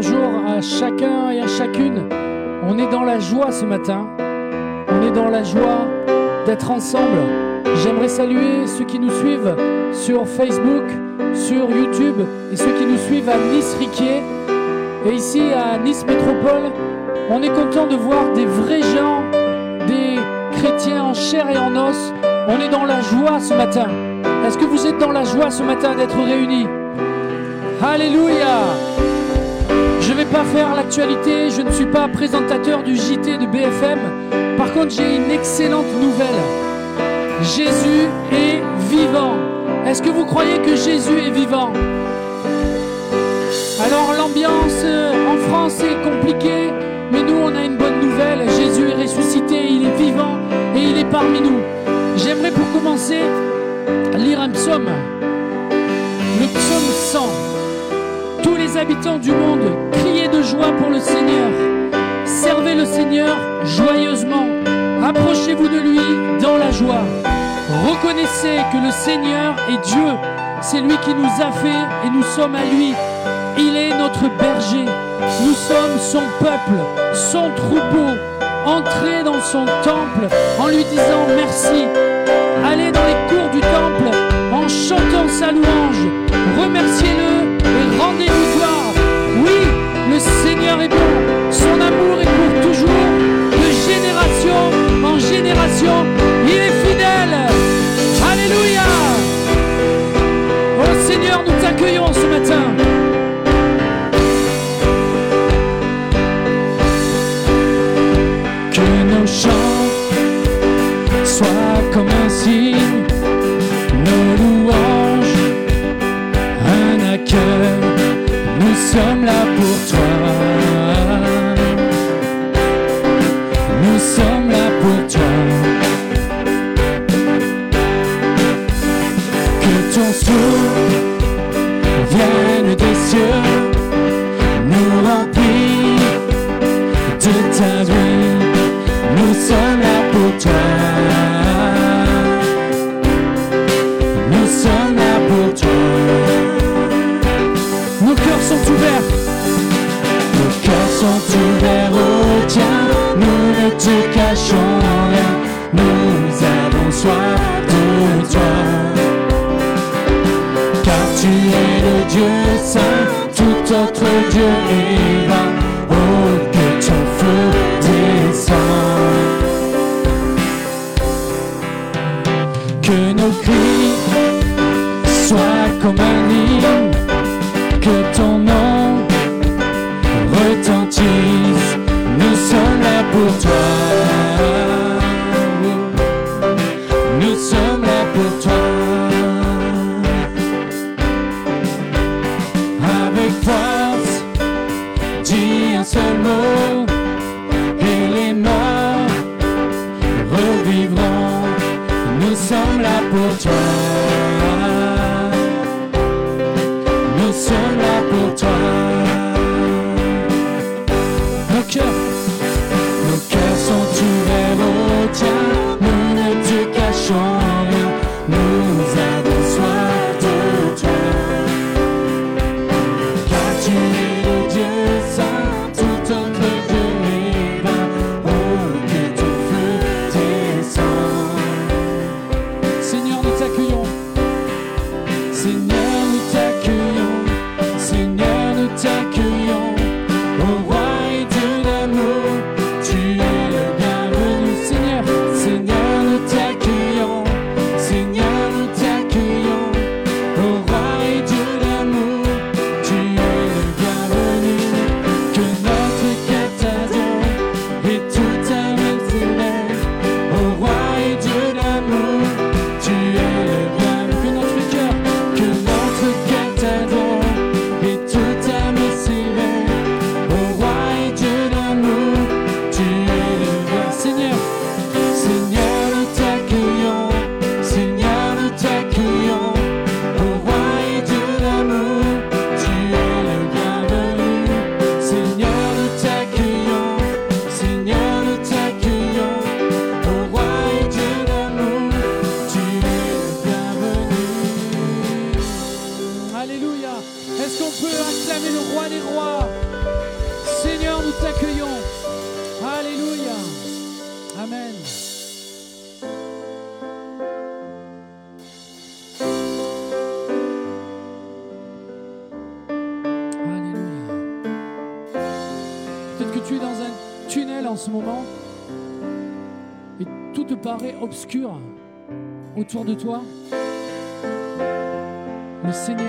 Bonjour à chacun et à chacune. On est dans la joie ce matin. On est dans la joie d'être ensemble. J'aimerais saluer ceux qui nous suivent sur Facebook, sur YouTube et ceux qui nous suivent à Nice-Riquier et ici à Nice Métropole. On est content de voir des vrais gens, des chrétiens en chair et en os. On est dans la joie ce matin. Est-ce que vous êtes dans la joie ce matin d'être réunis? Alléluia vais pas faire l'actualité, je ne suis pas présentateur du JT de BFM. Par contre, j'ai une excellente nouvelle. Jésus est vivant. Est-ce que vous croyez que Jésus est vivant? Alors l'ambiance euh, en France est compliquée, mais nous on a une bonne nouvelle. Jésus est ressuscité, il est vivant et il est parmi nous. J'aimerais pour commencer lire un psaume. Le psaume 100. Tous les habitants du monde, criez de joie pour le Seigneur. Servez le Seigneur joyeusement. Approchez-vous de lui dans la joie. Reconnaissez que le Seigneur est Dieu. C'est lui qui nous a fait et nous sommes à lui. Il est notre berger. Nous sommes son peuple, son troupeau. Entrez dans son temple en lui disant merci. Allez dans les cours du temple en chantant sa louange. Remerciez-le et rendez-lui génération. Ton souffle vienne des cieux, nous remplit de ta vie. Nous sommes là pour toi. Nous sommes là pour toi. Nos cœurs sont ouverts. Nos cœurs sont ouverts au tien. Nous ne te cachons rien. Nous avons soif le Dieu saint. Tout autre Dieu est vain. Oh, que ton feu descend. Que nos cris toi. Nos cœurs, nos cœurs sont ouverts au tien. Nous ne te cachons autour de toi. Le Seigneur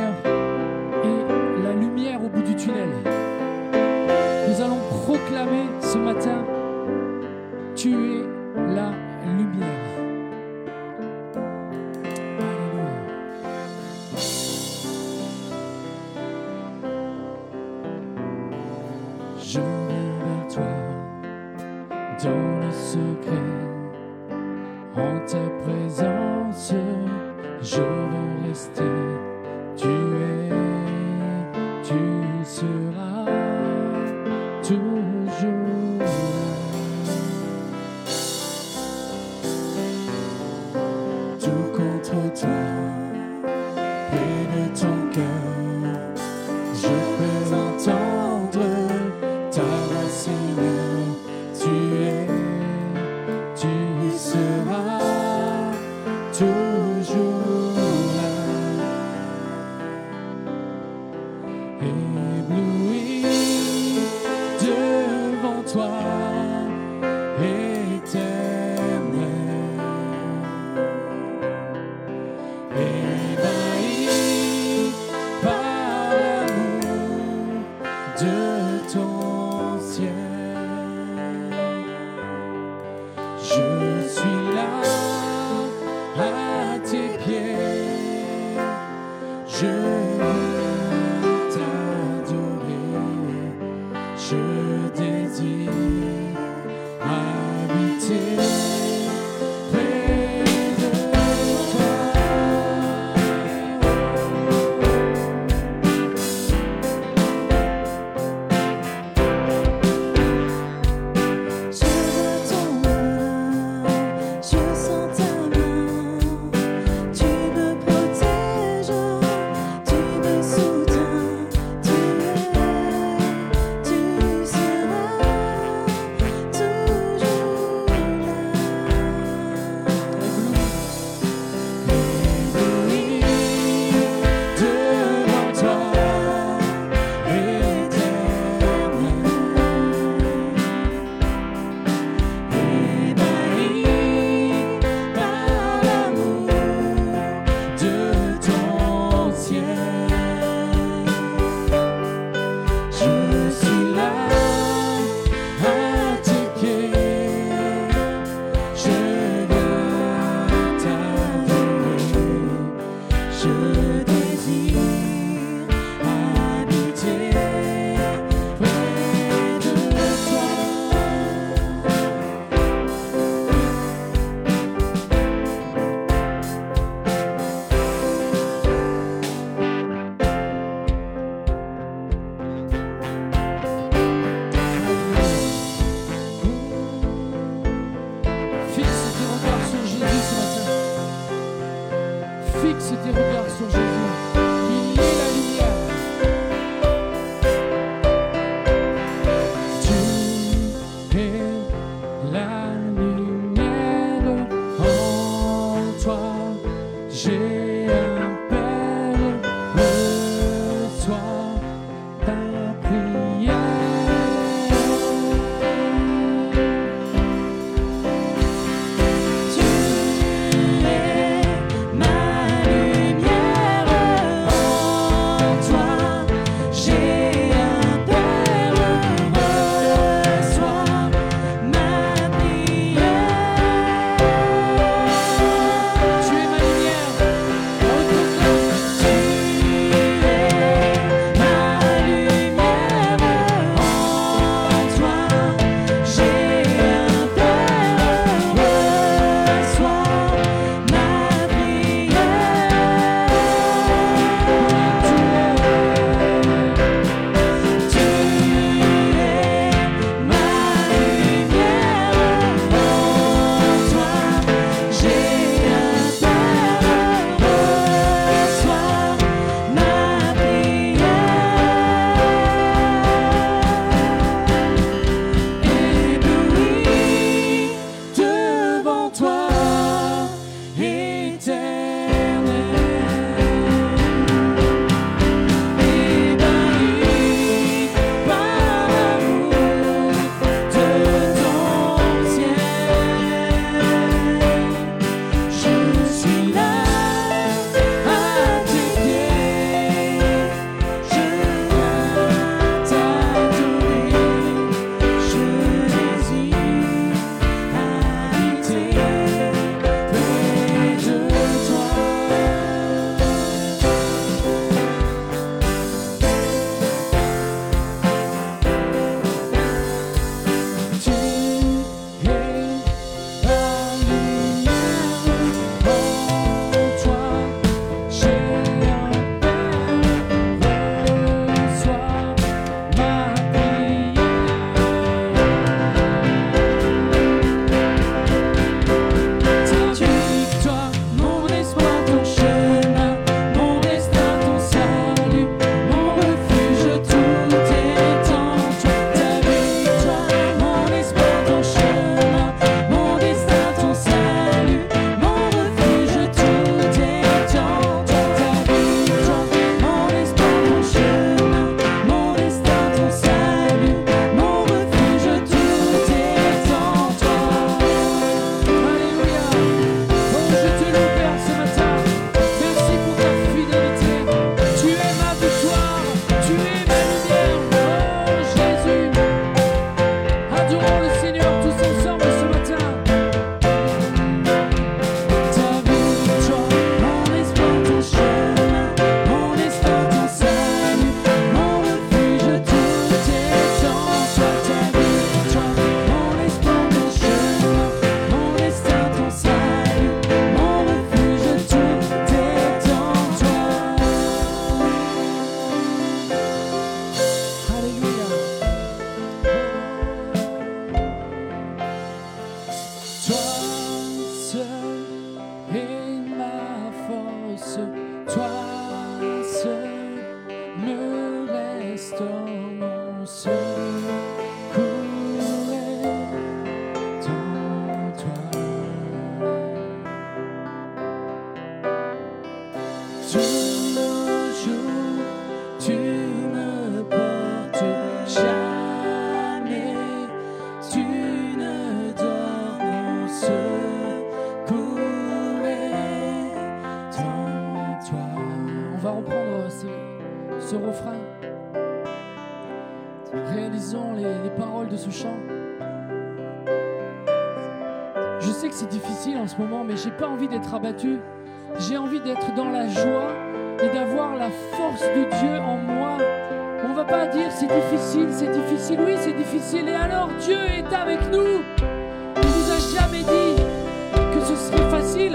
c'est difficile en ce moment, mais j'ai pas envie d'être abattu. J'ai envie d'être dans la joie et d'avoir la force de Dieu en moi. On va pas dire c'est difficile, c'est difficile. Oui, c'est difficile. Et alors Dieu est avec nous. Il nous a jamais dit que ce serait facile.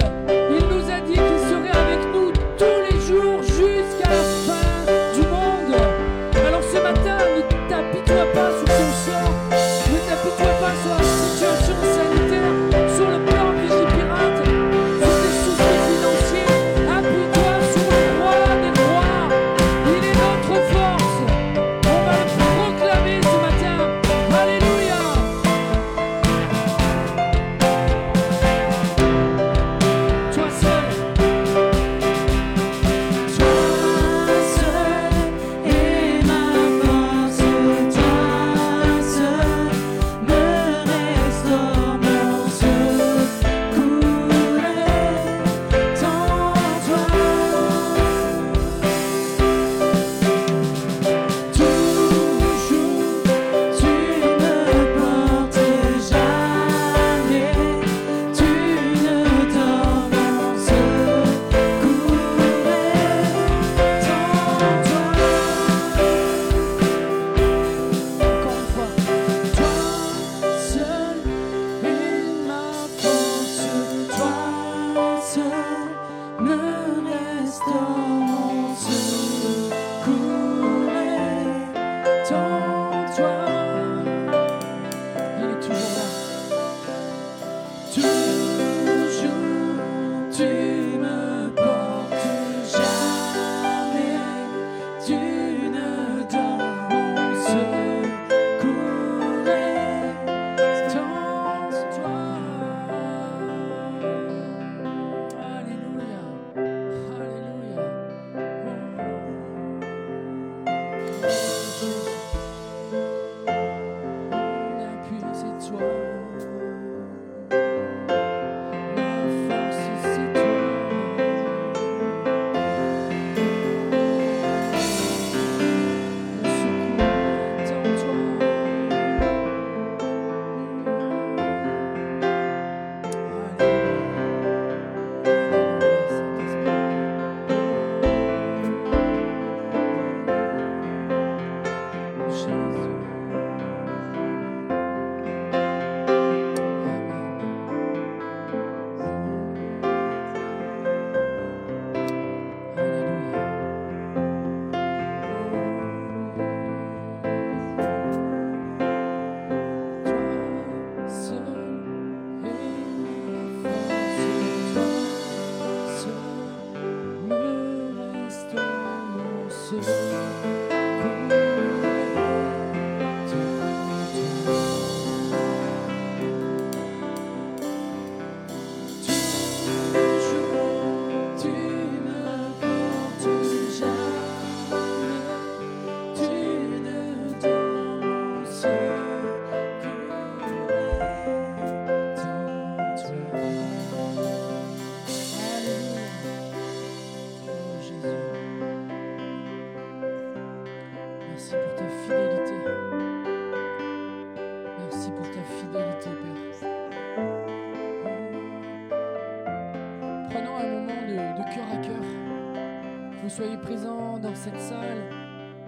cette salle,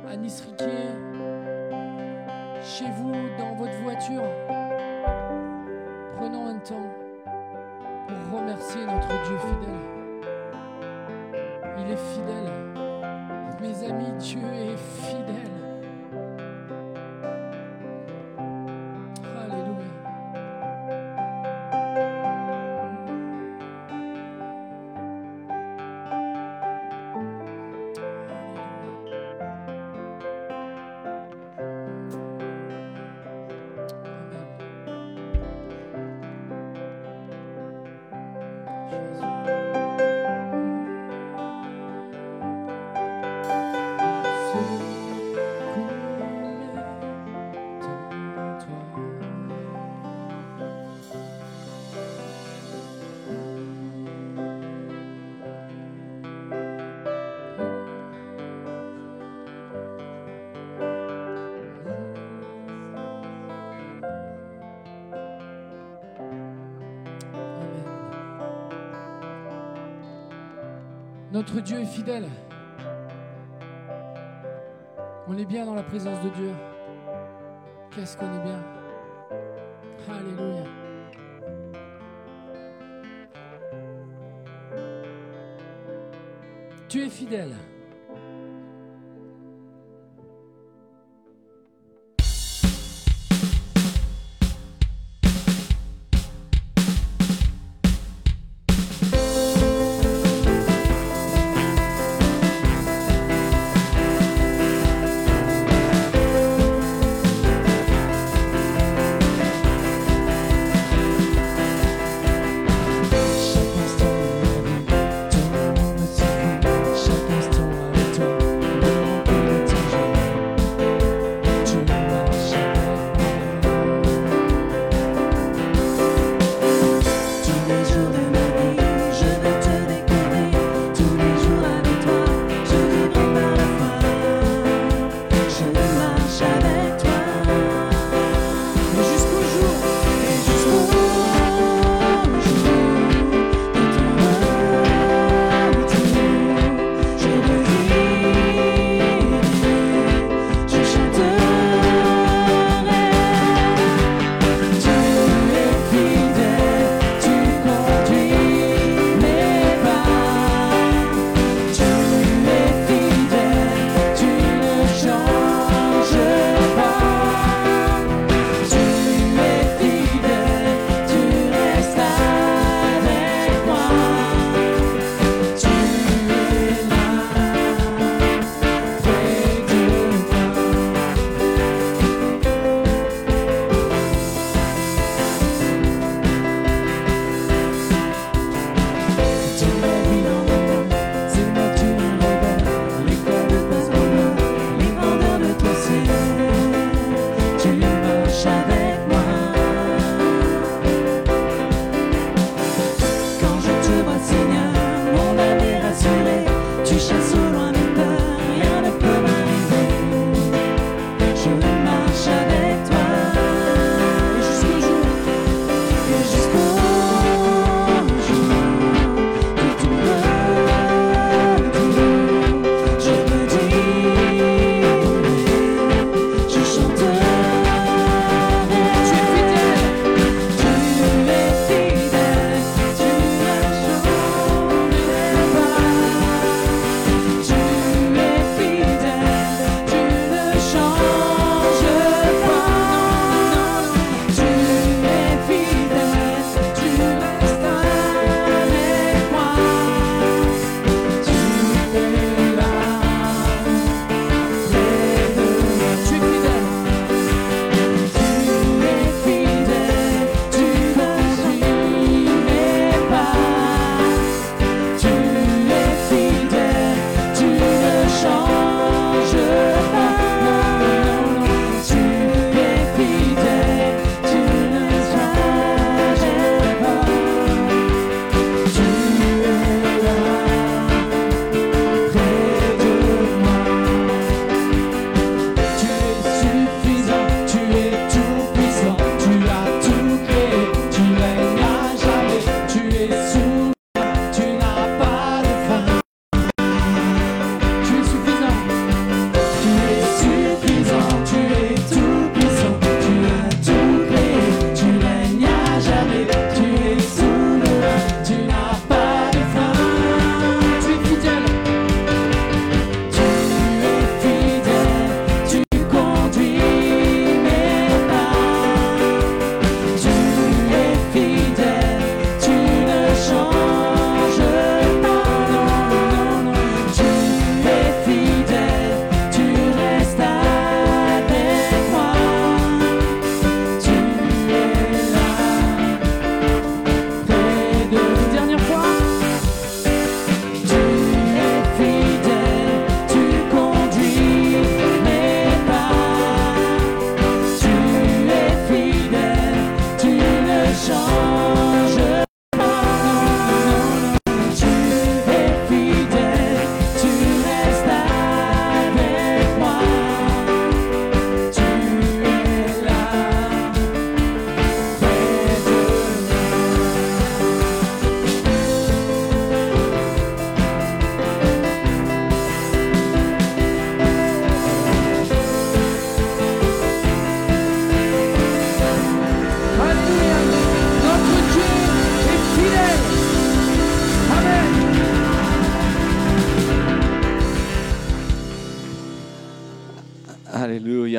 à Nice Riquet, chez vous, dans votre voiture. Prenons un temps pour remercier notre Dieu fidèle. Il est fidèle. Mes amis, Dieu est fidèle. Dieu est fidèle. On est bien dans la présence de Dieu. Qu'est-ce qu'on est bien. Alléluia. Tu es fidèle.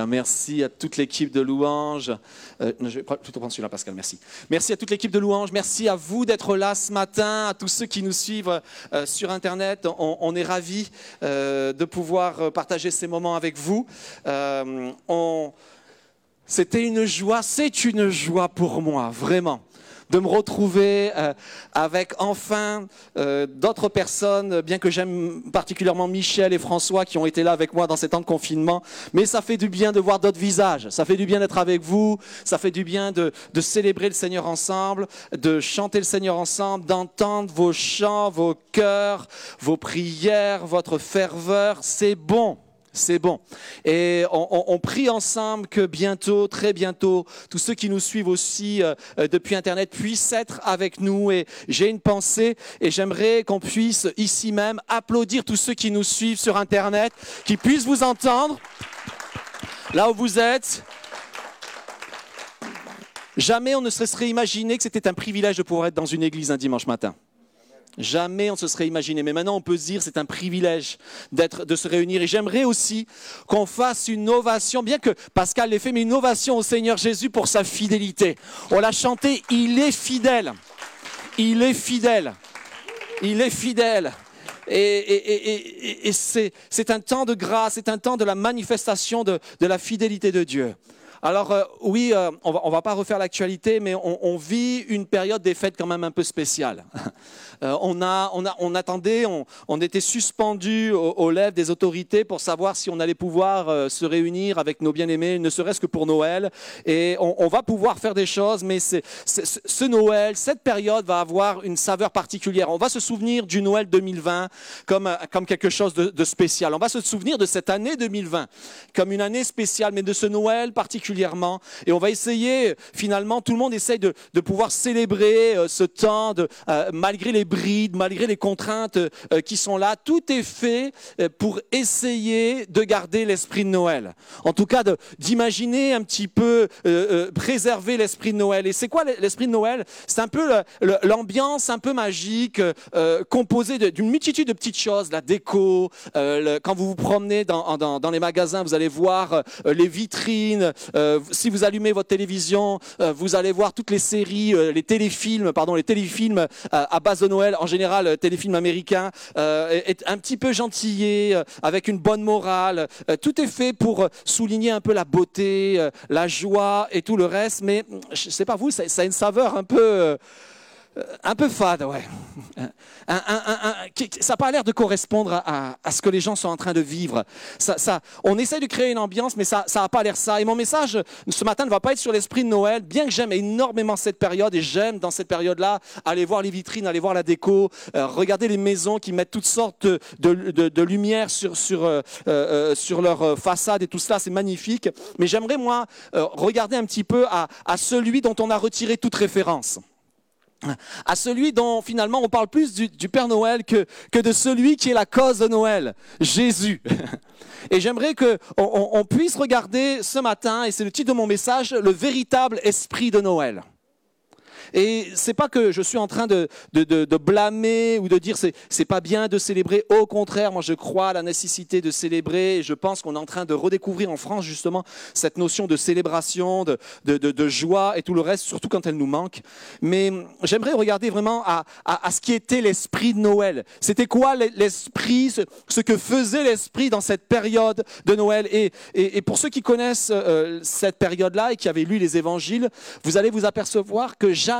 Merci à toute l'équipe de louanges. Euh, je vais plutôt prendre celui-là, Pascal, merci. Merci à toute l'équipe de louanges. Merci à vous d'être là ce matin, à tous ceux qui nous suivent euh, sur Internet. On, est ravis euh, de pouvoir partager ces moments avec vous. C'était une joie, c'est une joie pour moi, vraiment de me retrouver euh, avec enfin euh, d'autres personnes, bien que j'aime particulièrement Michel et François qui ont été là avec moi dans ces temps de confinement. Mais ça fait du bien de voir d'autres visages, ça fait du bien d'être avec vous, ça fait du bien de, de célébrer le Seigneur ensemble, de chanter le Seigneur ensemble, d'entendre vos chants, vos cœurs, vos prières, votre ferveur. C'est bon. C'est bon. Et on, prie ensemble que bientôt, très bientôt, tous ceux qui nous suivent aussi euh, euh, depuis Internet puissent être avec nous. Et j'ai une pensée et j'aimerais qu'on puisse ici même applaudir tous ceux qui nous suivent sur Internet, qui puissent vous entendre là où vous êtes. Jamais on ne se serait imaginé que c'était un privilège de pouvoir être dans une église un dimanche matin. Jamais on se serait imaginé. Mais maintenant, on peut se dire c'est un privilège d'être, de se réunir. Et j'aimerais aussi qu'on fasse une ovation, bien que Pascal l'ait fait, mais une ovation au Seigneur Jésus pour sa fidélité. On l'a chanté, il est fidèle. Il est fidèle. Il est fidèle. Et, et- et- et- c'est un temps de grâce, c'est un temps de la manifestation de, de la fidélité de Dieu. Alors euh, oui, euh, on va, on va pas refaire l'actualité, mais on, vit une période des fêtes quand même un peu spéciale. Euh, on, attendait, on, était suspendu aux, lèvres des autorités pour savoir si on allait pouvoir se réunir avec nos bien-aimés, ne serait-ce que pour Noël. Et on, va pouvoir faire des choses, mais ce Noël, cette période va avoir une saveur particulière. On va se souvenir du Noël 2020 comme, quelque chose de, spécial. On va se souvenir de cette année 2020 comme une année spéciale, mais de ce Noël Et on va essayer, finalement, tout le monde essaye de, pouvoir célébrer euh, ce temps, euh, malgré les brides, malgré les contraintes euh, qui sont là. Tout est fait pour essayer de garder l'esprit de Noël. En tout cas, d'imaginer un petit peu, préserver l'esprit de Noël. Et c'est quoi l'esprit de Noël? C'est un peu l'ambiance un peu magique, composée d'une multitude de petites choses, la déco. quand vous vous promenez dans, les magasins, vous allez voir les vitrines. Euh, si vous allumez votre télévision, euh, vous allez voir toutes les séries, euh, les téléfilms, pardon, les téléfilms à base de Noël. En général, téléfilms américains, est, un petit peu gentillé, avec une bonne morale. Tout est fait pour souligner un peu la beauté, la joie et tout le reste. Mais mm, je sais pas vous, ça a une saveur un peu. Euh, un peu fade, ouais. Qui- ça n'a pas l'air de correspondre à, ce que les gens sont en train de vivre. Ça, on essaie de créer une ambiance, mais ça n'a pas l'air ça. Et mon message ce matin ne va pas être sur l'esprit de Noël, bien que j'aime énormément cette période et j'aime dans cette période-là aller voir les vitrines, aller voir la déco, euh, regarder les maisons qui mettent toutes sortes de, de, lumière sur, sur, euh, euh, sur leur euh, façade et tout cela, c'est magnifique. Mais j'aimerais, moi, euh, regarder un petit peu à celui dont on a retiré toute référence à celui dont finalement on parle plus du, Père Noël que, de celui qui est la cause de Noël, Jésus. Et j'aimerais que on, on- on puisse regarder ce matin, et c'est le titre de mon message, le véritable esprit de Noël. Et c'est pas que je suis en train de, de, de- blâmer ou de dire c'est c'est pas bien de célébrer. Au contraire, moi je crois à la nécessité de célébrer. Et je pense qu'on est en train de redécouvrir en France justement cette notion de célébration, de, de, joie et tout le reste, surtout quand elle nous manque. Mais j'aimerais regarder vraiment à, à, ce qui était l'esprit de Noël. C'était quoi l'e- l'esprit, ce, que faisait l'esprit dans cette période de Noël? Et, et, et pour ceux qui connaissent euh, cette période-là et qui avaient lu les évangiles, vous allez vous apercevoir que jamais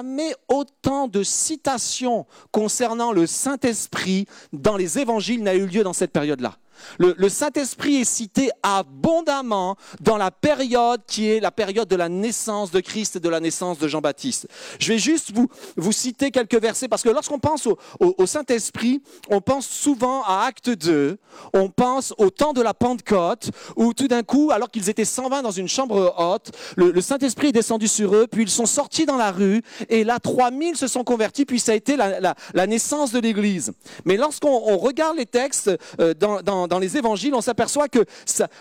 autant de citations concernant le Saint-Esprit dans les évangiles n'a eu lieu dans cette période-là. Le, Saint-Esprit est cité abondamment dans la période qui est la période de la naissance de Christ et de la naissance de Jean-Baptiste. Je vais juste vous, vous citer quelques versets parce que lorsqu'on pense au, Saint-Esprit, on pense souvent à Acte 2, on pense au temps de la Pentecôte où tout d'un coup, alors qu'ils étaient 120 dans une chambre haute, le, Saint-Esprit est descendu sur eux, puis ils sont sortis dans la rue et là 3000 se sont convertis, puis ça a été la, naissance de l'Église. Mais lorsqu'on on regarde les textes euh, dans, dans- les évangiles, on s'aperçoit que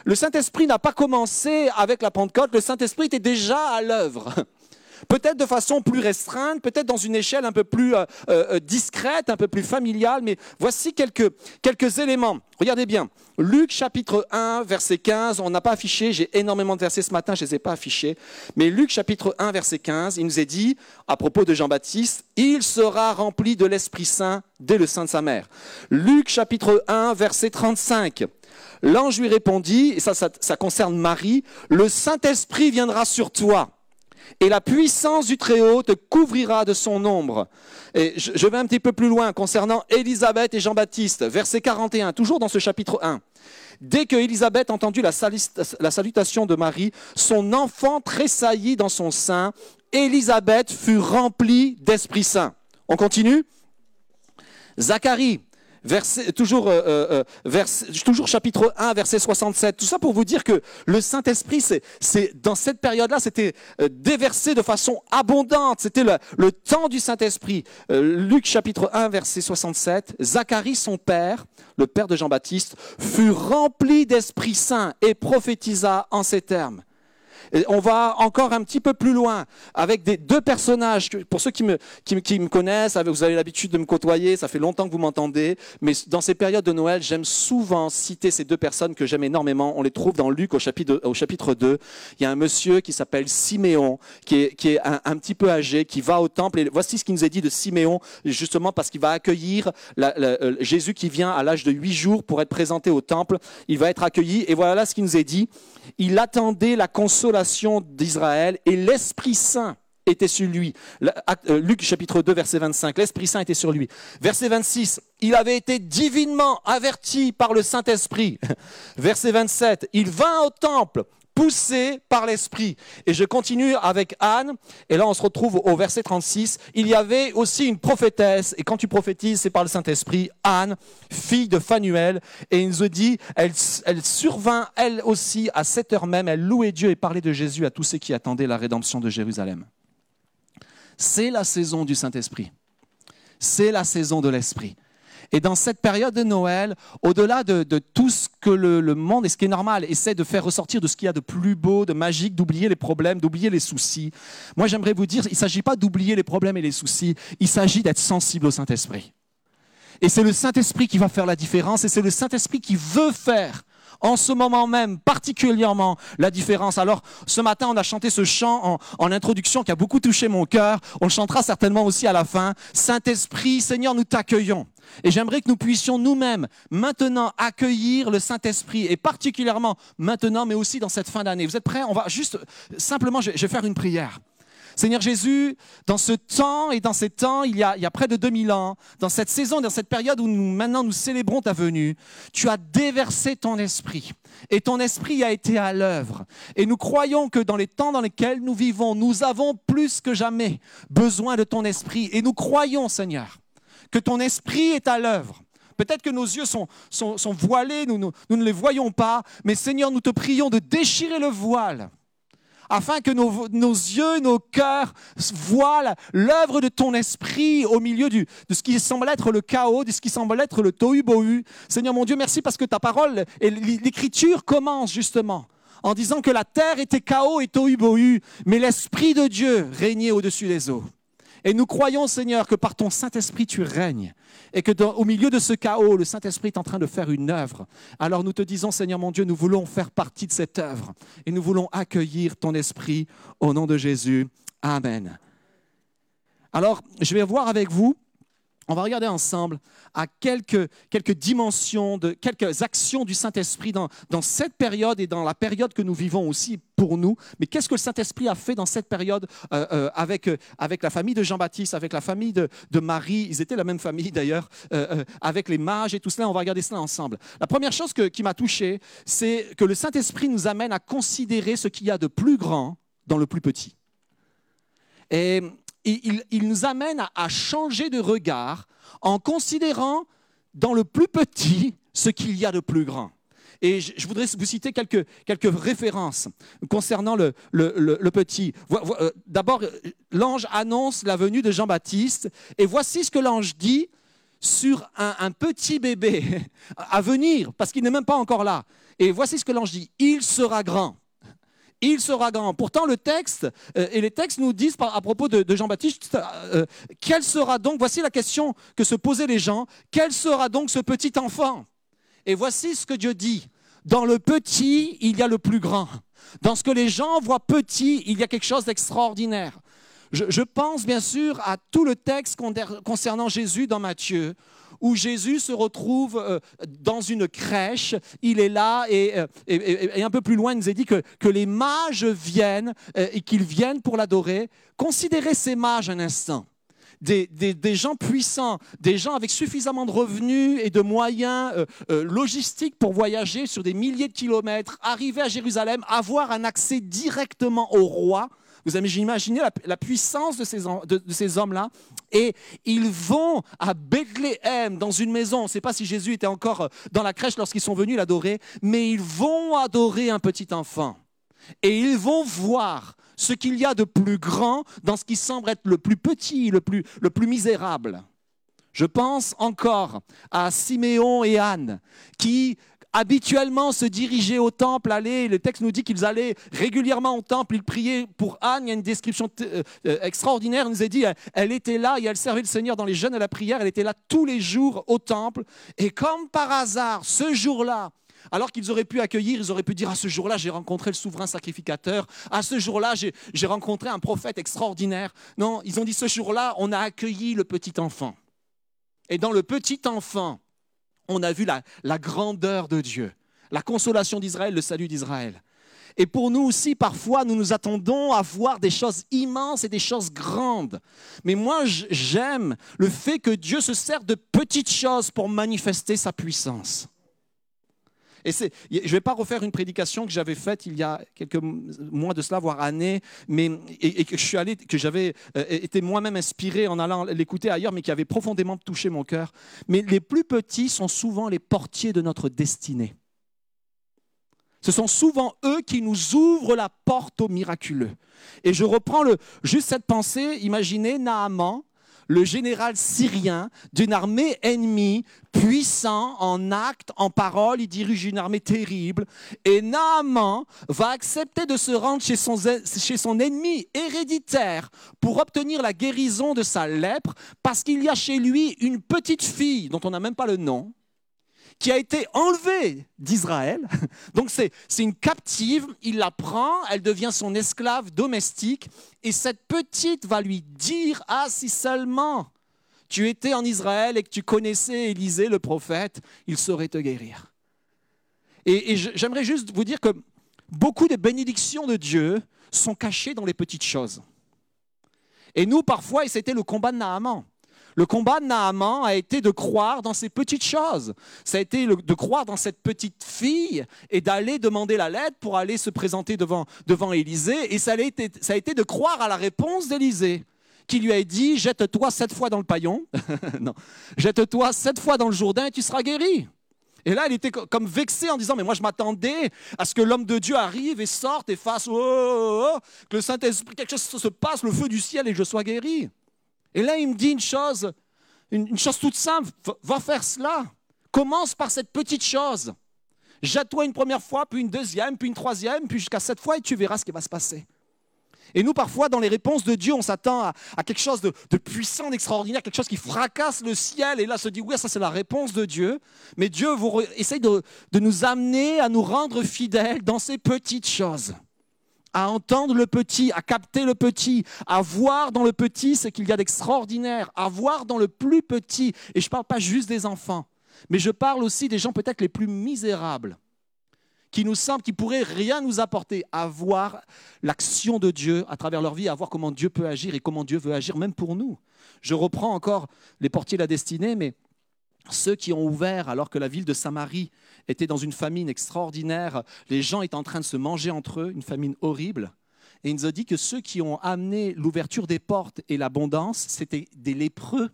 le Saint-Esprit n'a pas commencé avec la Pentecôte, le Saint-Esprit était déjà à l'œuvre. Peut-être de façon plus restreinte, peut-être dans une échelle un peu plus euh, euh, discrète, un peu plus familiale, mais voici quelques, quelques éléments. Regardez bien. Luc chapitre 1, verset 15, on n'a pas affiché, j'ai énormément de versets ce matin, je ne les ai pas affichés, mais Luc chapitre 1, verset 15, il nous est dit, à propos de Jean-Baptiste, il sera rempli de l'Esprit Saint dès le sein de sa mère. Luc chapitre 1, verset 35, l'ange lui répondit, et ça, ça concerne Marie, le Saint-Esprit viendra sur toi et la puissance du Très-Haut te couvrira de son ombre. Et je, vais un petit peu plus loin concernant Élisabeth et Jean-Baptiste, verset 41, toujours dans ce chapitre 1. Dès que Élisabeth entendit la salutation de Marie, son enfant tressaillit dans son sein. Élisabeth fut remplie d'Esprit Saint. On continue Zacharie, toujours, euh, euh, verset- toujours chapitre 1, verset 67. Tout ça pour vous dire que le Saint-Esprit, c'est, dans cette période-là, c'était euh, déversé de façon abondante. C'était le, le temps du Saint-Esprit. Euh, Luc chapitre 1, verset 67. Zacharie, son père, le père de Jean-Baptiste, fut rempli d'Esprit Saint et prophétisa en ces termes. On va encore un petit peu plus loin avec des deux personnages. Pour ceux qui me, connaissent, vous avez l'habitude de me côtoyer, ça fait longtemps que vous m'entendez. Mais dans ces périodes de Noël, j'aime souvent citer ces deux personnes que j'aime énormément. On les trouve dans Luc au chapitre, au chapitre 2. Il y a un monsieur qui s'appelle Siméon, qui est, un, petit peu âgé, qui va au temple. Et voici ce qui nous est dit de Siméon, justement parce qu'il va accueillir euh, Jésus qui vient à l'âge de huit jours pour être présenté au temple. Il va être accueilli. Et voilà ce qui nous est dit. Il attendait la consolation d'Israël et l'Esprit Saint était sur lui. Euh, Luc chapitre 2 verset 25, l'Esprit Saint était sur lui. Verset 26, il avait été divinement averti par le Saint-Esprit. Verset 27, il vint au temple poussé par l'Esprit. Et je continue avec Anne, et là on se retrouve au verset 36, il y avait aussi une prophétesse, et quand tu prophétises, c'est par le Saint-Esprit, Anne, fille de Phanuel, et il nous dit, elle, elle survint elle aussi à cette heure même, elle louait Dieu et parlait de Jésus à tous ceux qui attendaient la rédemption de Jérusalem. C'est la saison du Saint-Esprit. C'est la saison de l'Esprit. Et dans cette période de Noël, au-delà de, tout ce que le, le monde, et ce qui est normal, essaie de faire ressortir de ce qu'il y a de plus beau, de magique, d'oublier les problèmes, d'oublier les soucis, moi j'aimerais vous dire, il ne s'agit pas d'oublier les problèmes et les soucis, il s'agit d'être sensible au Saint-Esprit. Et c'est le Saint-Esprit qui va faire la différence, et c'est le Saint-Esprit qui veut faire en ce moment même, particulièrement, la différence. Alors, ce matin, on a chanté ce chant en, introduction qui a beaucoup touché mon cœur. On le chantera certainement aussi à la fin. Saint-Esprit, Seigneur, nous t'accueillons. Et j'aimerais que nous puissions nous-mêmes maintenant accueillir le Saint-Esprit, et particulièrement maintenant, mais aussi dans cette fin d'année. Vous êtes prêts? On va juste, simplement, je vais faire une prière. Seigneur Jésus, dans ce temps et dans ces temps, il y, a, près de 2000 ans, dans cette saison, dans cette période où nous, maintenant nous célébrons ta venue, tu as déversé ton esprit. Et ton esprit a été à l'œuvre. Et nous croyons que dans les temps dans lesquels nous vivons, nous avons plus que jamais besoin de ton esprit. Et nous croyons, Seigneur, que ton esprit est à l'œuvre. Peut-être que nos yeux sont, sont, sont voilés, nous, nous- nous ne les voyons pas, mais Seigneur, nous te prions de déchirer le voile afin que nos, yeux, nos cœurs voient l'œuvre de ton esprit au milieu de ce qui semble être le chaos, de ce qui semble être le tohu-bohu. Seigneur mon Dieu, merci parce que ta parole et l'écriture commence justement en disant que la terre était chaos et tohu-bohu, mais l'Esprit de Dieu régnait au-dessus des eaux. Et nous croyons, Seigneur, que par ton Saint-Esprit, tu règnes. Et que au milieu de ce chaos, le Saint-Esprit est en train de faire une œuvre. Alors nous te disons, Seigneur mon Dieu, nous voulons faire partie de cette œuvre. Et nous voulons accueillir ton Esprit au nom de Jésus. Amen. Alors, je vais voir avec vous, on va regarder ensemble à quelques, quelques dimensions, de, quelques actions du Saint-Esprit dans, dans cette période et dans la période que nous vivons aussi pour nous. Mais qu'est-ce que le Saint-Esprit a fait dans cette période euh, euh, avec, euh, avec la famille de Jean-Baptiste, avec la famille de, de Marie? Ils étaient la même famille d'ailleurs, euh, euh, avec les mages et tout cela. On va regarder cela ensemble. La première chose que- qui m'a touché, c'est que le Saint-Esprit nous amène à considérer ce qu'il y a de plus grand dans le plus petit. Et il, nous amène à, changer de regard en considérant dans le plus petit ce qu'il y a de plus grand. Et je, voudrais vous citer quelques, références concernant le, petit. Euh, D'abord, l'ange annonce la venue de Jean-Baptiste, et voici ce que l'ange dit sur un, un petit bébé à venir, parce qu'il n'est même pas encore là. Et voici ce que l'ange dit, il sera grand. Il sera grand. Pourtant, le texte euh, et les textes nous disent à propos de, Jean-Baptiste, euh, quel sera donc, voici la question que se posaient les gens, quel sera donc ce petit enfant? Et voici ce que Dieu dit. Dans le petit, il y a le plus grand. Dans ce que les gens voient petit, il y a quelque chose d'extraordinaire. Je, pense bien sûr à tout le texte con- concernant Jésus dans Matthieu, où Jésus se retrouve euh, dans une crèche, il est là et, euh, et- un peu plus loin, il nous est dit que, les mages viennent euh, et qu'ils viennent pour l'adorer. Considérez ces mages un instant. Des, gens puissants, des gens avec suffisamment de revenus et de moyens logistiques pour voyager sur des milliers de kilomètres, arriver à Jérusalem, avoir un accès directement au roi. Vous imaginé la, la puissance de ces hommes-là Et ils vont à Bethléem, dans une maison. On ne sait pas si Jésus était encore euh, dans la crèche lorsqu'ils sont venus l'adorer, mais ils vont adorer un petit enfant. Et ils vont voir ce qu'il y a de plus grand dans ce qui semble être le plus petit, le plus, le plus misérable. Je pense encore à Siméon et Anne, qui habituellement se dirigeaient au temple, allaient, le texte nous dit qu'ils allaient régulièrement au temple, ils priaient pour Anne, il y a une description euh, euh, extraordinaire, il nous est dit, elle, était là et elle servait le Seigneur dans les jeûnes et la prière, elle était là tous les jours au temple, et comme par hasard, ce jour-là, alors qu'ils auraient pu accueillir, ils auraient pu dire, à ce jour-là, j'ai rencontré le souverain sacrificateur, à ce jour-là, j'ai rencontré un prophète extraordinaire. Non, ils ont dit, ce jour-là, on a accueilli le petit enfant. Et dans le petit enfant, on a vu la, la grandeur de Dieu, la consolation d'Israël, le salut d'Israël. Et pour nous aussi, parfois, nous nous attendons à voir des choses immenses et des choses grandes. Mais moi, j'aime le fait que Dieu se sert de petites choses pour manifester sa puissance. Et c'est, je ne vais pas refaire une prédication que j'avais faite il y a quelques mois de cela, voire années, mais, et, que je suis allé, que j'avais euh, été moi-même inspiré en allant l'écouter ailleurs, mais qui avait profondément touché mon cœur. Mais les plus petits sont souvent les portiers de notre destinée. Ce sont souvent eux qui nous ouvrent la porte au miraculeux. Et je reprends juste cette pensée. Imaginez Naaman, le général syrien d'une armée ennemie, puissant en actes, en paroles, il dirige une armée terrible. Et Naaman va accepter de se rendre chez son, chez son ennemi héréditaire pour obtenir la guérison de sa lèpre, parce qu'il y a chez lui une petite fille dont on n'a même pas le nom, qui a été enlevée d'Israël. Donc c'est une captive, il la prend, elle devient son esclave domestique, et cette petite va lui dire, ah si seulement tu étais en Israël et que tu connaissais Élisée le prophète, il saurait te guérir. Et, et j'aimerais juste vous dire que beaucoup des bénédictions de Dieu sont cachées dans les petites choses. Et nous, parfois, et c'était le combat de Naaman, le combat de Naaman a été de croire dans ces petites choses. Ça a été de croire dans cette petite fille et d'aller demander la lettre pour aller se présenter devant, devant Élisée. Et ça a, été, ça a été de croire à la réponse d'Élisée, qui lui a dit Jette-toi sept fois dans le paillon. non. Jette-toi sept fois dans le Jourdain et tu seras guéri. Et là, elle était co- comme vexée en disant, mais moi je m'attendais à ce que l'homme de Dieu arrive et sorte et fasse, oh, oh, oh, que le Saint-Esprit, quelque chose se passe, le feu du ciel et je sois guéri. Et là, il me dit une chose, une, chose toute simple, va, faire cela. Commence par cette petite chose. Jette-toi une première fois, puis une deuxième, puis une troisième, puis jusqu'à sept fois, et tu verras ce qui va se passer. Et nous, parfois, dans les réponses de Dieu, on s'attend à, quelque chose de, puissant, d'extraordinaire, quelque chose qui fracasse le ciel. Et là, se dit, oui, ça c'est la réponse de Dieu. Mais Dieu vous essaye de nous amener à nous rendre fidèles dans ces petites choses. À entendre le petit, à capter le petit, à voir dans le petit ce qu'il y a d'extraordinaire, à voir dans le plus petit. Et je ne parle pas juste des enfants, mais je parle aussi des gens peut-être les plus misérables qui nous semblent, qui pourraient rien nous apporter, à voir l'action de Dieu à travers leur vie, à voir comment Dieu peut agir et comment Dieu veut agir même pour nous. Je reprends encore les portiers de la destinée, mais ceux qui ont ouvert alors que la ville de Samarie était dans une famine extraordinaire, les gens étaient en train de se manger entre eux, une famine horrible. Et il nous a dit que ceux qui ont amené l'ouverture des portes et l'abondance, c'était des lépreux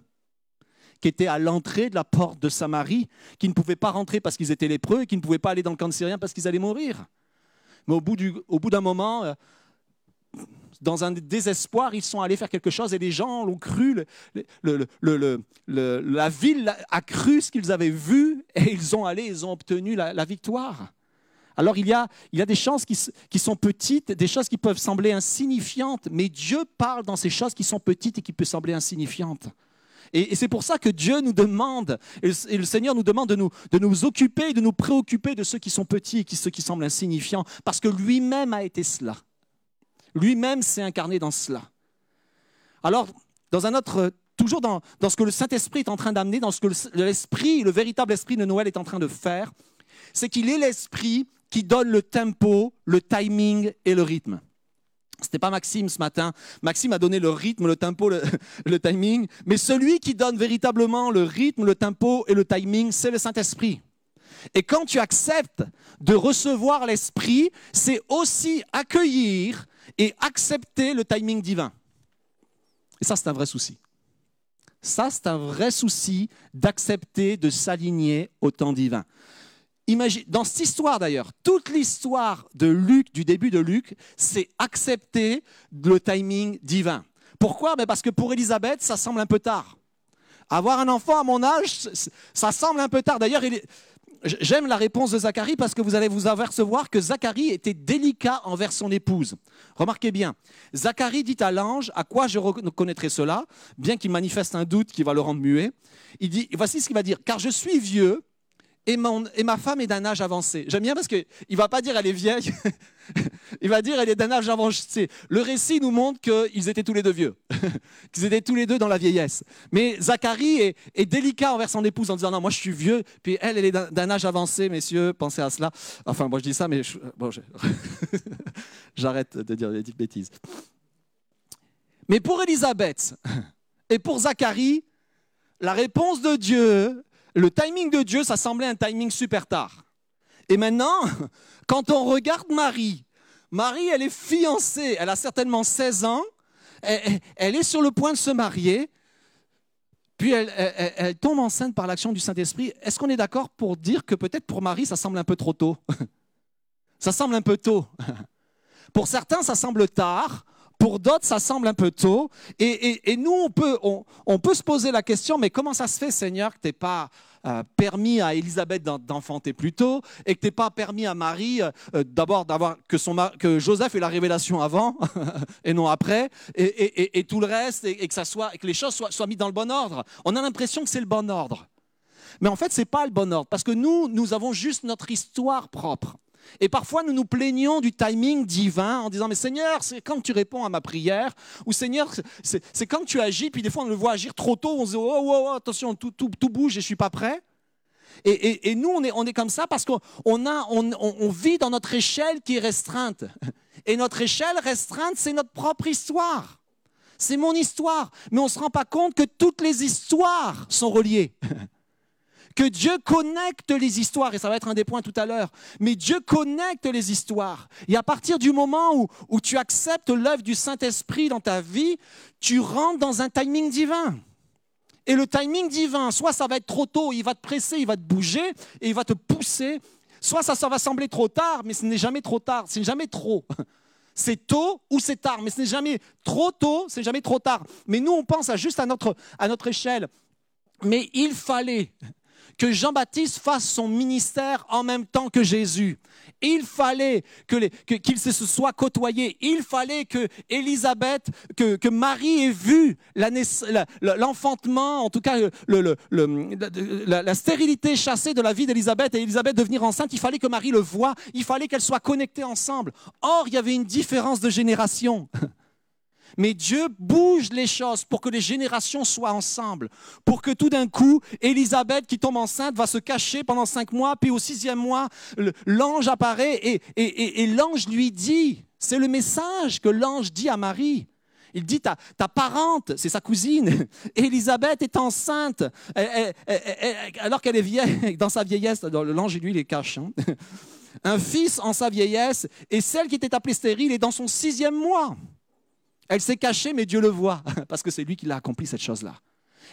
qui étaient à l'entrée de la porte de Samarie, qui ne pouvaient pas rentrer parce qu'ils étaient lépreux et qui ne pouvaient pas aller dans le camp de parce qu'ils allaient mourir. Mais au bout, du- au bout d'un moment, euh, dans un désespoir, ils sont allés faire quelque chose et les gens l'ont cru. la ville a cru ce qu'ils avaient vu et ils ont allé, ils ont obtenu la, victoire. Alors il y a, il y a des choses qui, sont petites, des choses qui peuvent sembler insignifiantes, mais Dieu parle dans ces choses qui sont petites et qui peuvent sembler insignifiantes. Et, c'est pour ça que Dieu nous demande, et le, Seigneur nous demande de nous, de nous occuper, de nous préoccuper de ceux qui sont petits et qui, ceux qui semblent insignifiants, parce que lui-même a été cela. Lui-même s'est incarné dans cela. Alors, dans un autre, toujours dans, ce que le Saint-Esprit est en train d'amener, dans ce que le- l'Esprit, le véritable Esprit de Noël est en train de faire, c'est qu'il est l'Esprit qui donne le tempo, le timing et le rythme. C'était pas Maxime ce matin. Maxime a donné le rythme, le tempo, le timing. Mais celui qui donne véritablement le rythme, le tempo et le timing, c'est le Saint-Esprit. Et quand tu acceptes de recevoir l'Esprit, c'est aussi accueillir et accepter le timing divin. Et ça, c'est un vrai souci. Ça, c'est un vrai souci d'accepter de s'aligner au temps divin. Imagine, dans cette histoire d'ailleurs, toute l'histoire de Luc, du début de Luc, c'est accepter le timing divin. Pourquoi? Ben Parce que pour Élisabeth, ça semble un peu tard. Avoir un enfant à mon âge, ça semble un peu tard. D'ailleurs, j'aime la réponse de Zacharie parce que vous allez vous apercevoir que Zacharie était délicat envers son épouse. Remarquez bien, Zacharie dit à l'ange, à quoi je reconnaîtrai cela, bien qu'il manifeste un doute qui va le rendre muet. Il dit, voici ce qu'il va dire, car je suis vieux et, ma femme est d'un âge avancé. J'aime bien parce qu'il ne va pas dire elle est vieille, il va dire elle est d'un âge avancé. Le récit nous montre qu'ils étaient tous les deux vieux, qu'ils étaient tous les deux dans la vieillesse. Mais Zacharie est, délicat envers son épouse en disant non, moi je suis vieux, puis elle, elle est d'un âge avancé, messieurs, pensez à cela. Enfin, moi je dis ça, mais bon, j'arrête de dire des bêtises. Mais pour Élisabeth et pour Zacharie, la réponse de Dieu, le timing de Dieu, ça semblait un timing super tard. Et maintenant, quand on regarde Marie, Marie, elle est fiancée, elle a certainement 16 ans, elle, est sur le point de se marier, puis elle tombe enceinte par l'action du Saint-Esprit. Est-ce qu'on est d'accord pour dire que peut-être pour Marie, ça semble un peu trop tôt? Ça semble un peu tôt. Pour certains, ça semble tard. Pour d'autres, ça semble un peu tôt. Et, nous, on peut, se poser la question, mais comment ça se fait, Seigneur, que tu n'aies pas euh, permis à Élisabeth d'en- d'enfanter plus tôt et que tu n'aies pas permis à Marie euh, euh, d'abord d'avoir que, que Joseph ait la révélation avant et non après, et, tout le reste, et que les choses soient, soient mises dans le bon ordre. On a l'impression que c'est le bon ordre. Mais en fait, ce n'est pas le bon ordre, parce que nous, nous avons juste notre histoire propre. Et parfois, nous nous plaignons du timing divin en disant, mais Seigneur, c'est quand tu réponds à ma prière, ou Seigneur, c'est quand tu agis, puis des fois, on le voit agir trop tôt, on se dit, oh, oh, oh, attention, tout, tout, tout bouge et je suis pas prêt. Et, et- nous, on est, on est comme ça parce qu'on on, on- on vit dans notre échelle qui est restreinte. Et notre échelle restreinte, c'est notre propre histoire. C'est mon histoire. Mais on ne se rend pas compte que toutes les histoires sont reliées. Que Dieu connecte les histoires, et ça va être un des points tout à l'heure, mais Dieu connecte les histoires. Et à partir du moment où, tu acceptes l'œuvre du Saint-Esprit dans ta vie, tu rentres dans un timing divin. Et le timing divin, soit ça va être trop tôt, il va te presser, il va te bouger, et il va te pousser, soit ça, ça va sembler trop tard, mais ce n'est jamais trop tard, c'est jamais trop. C'est tôt ou c'est tard, mais ce n'est jamais trop tôt, c'est jamais trop tard. Mais nous, on pense à juste à notre, à notre échelle. Mais il fallait que Jean-Baptiste fasse son ministère en même temps que Jésus. Il fallait que qu'ils se soient côtoyés. Il fallait que Élisabeth, que, que Marie ait vu l'enfantement, en tout cas la- la stérilité chassée de la vie d'Élisabeth et Élisabeth devenir enceinte. Il fallait que Marie le voie. Il fallait qu'elles soient connectées ensemble. Or, il y avait une différence de génération. Mais Dieu bouge les choses pour que les générations soient ensemble. Pour que tout d'un coup, Élisabeth qui tombe enceinte va se cacher pendant cinq mois, puis au sixième mois, l'ange apparaît et, l'ange lui dit, c'est le message que l'ange dit à Marie. Il dit, ta, ta parente, c'est sa cousine, Élisabeth est enceinte, alors qu'elle est vieille, dans sa vieillesse, l'ange, lui, les cache. hein. Un fils en sa vieillesse, et celle qui était appelée stérile est dans son sixième mois. Elle s'est cachée, mais Dieu le voit, parce que c'est lui qui l'a accompli, cette chose-là.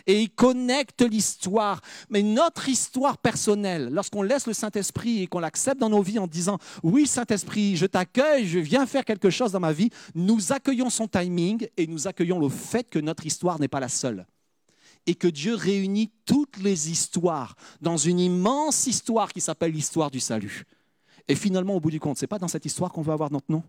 Et il connecte l'histoire. Mais notre histoire personnelle, lorsqu'on laisse le Saint-Esprit et qu'on l'accepte dans nos vies en disant, oui, Saint-Esprit, je t'accueille, je viens faire quelque chose dans ma vie, nous accueillons son timing et nous accueillons le fait que notre histoire n'est pas la seule. Et que Dieu réunit toutes les histoires dans une immense histoire qui s'appelle l'histoire du salut. Et finalement, au bout du compte, c'est pas dans cette histoire qu'on veut avoir notre nom.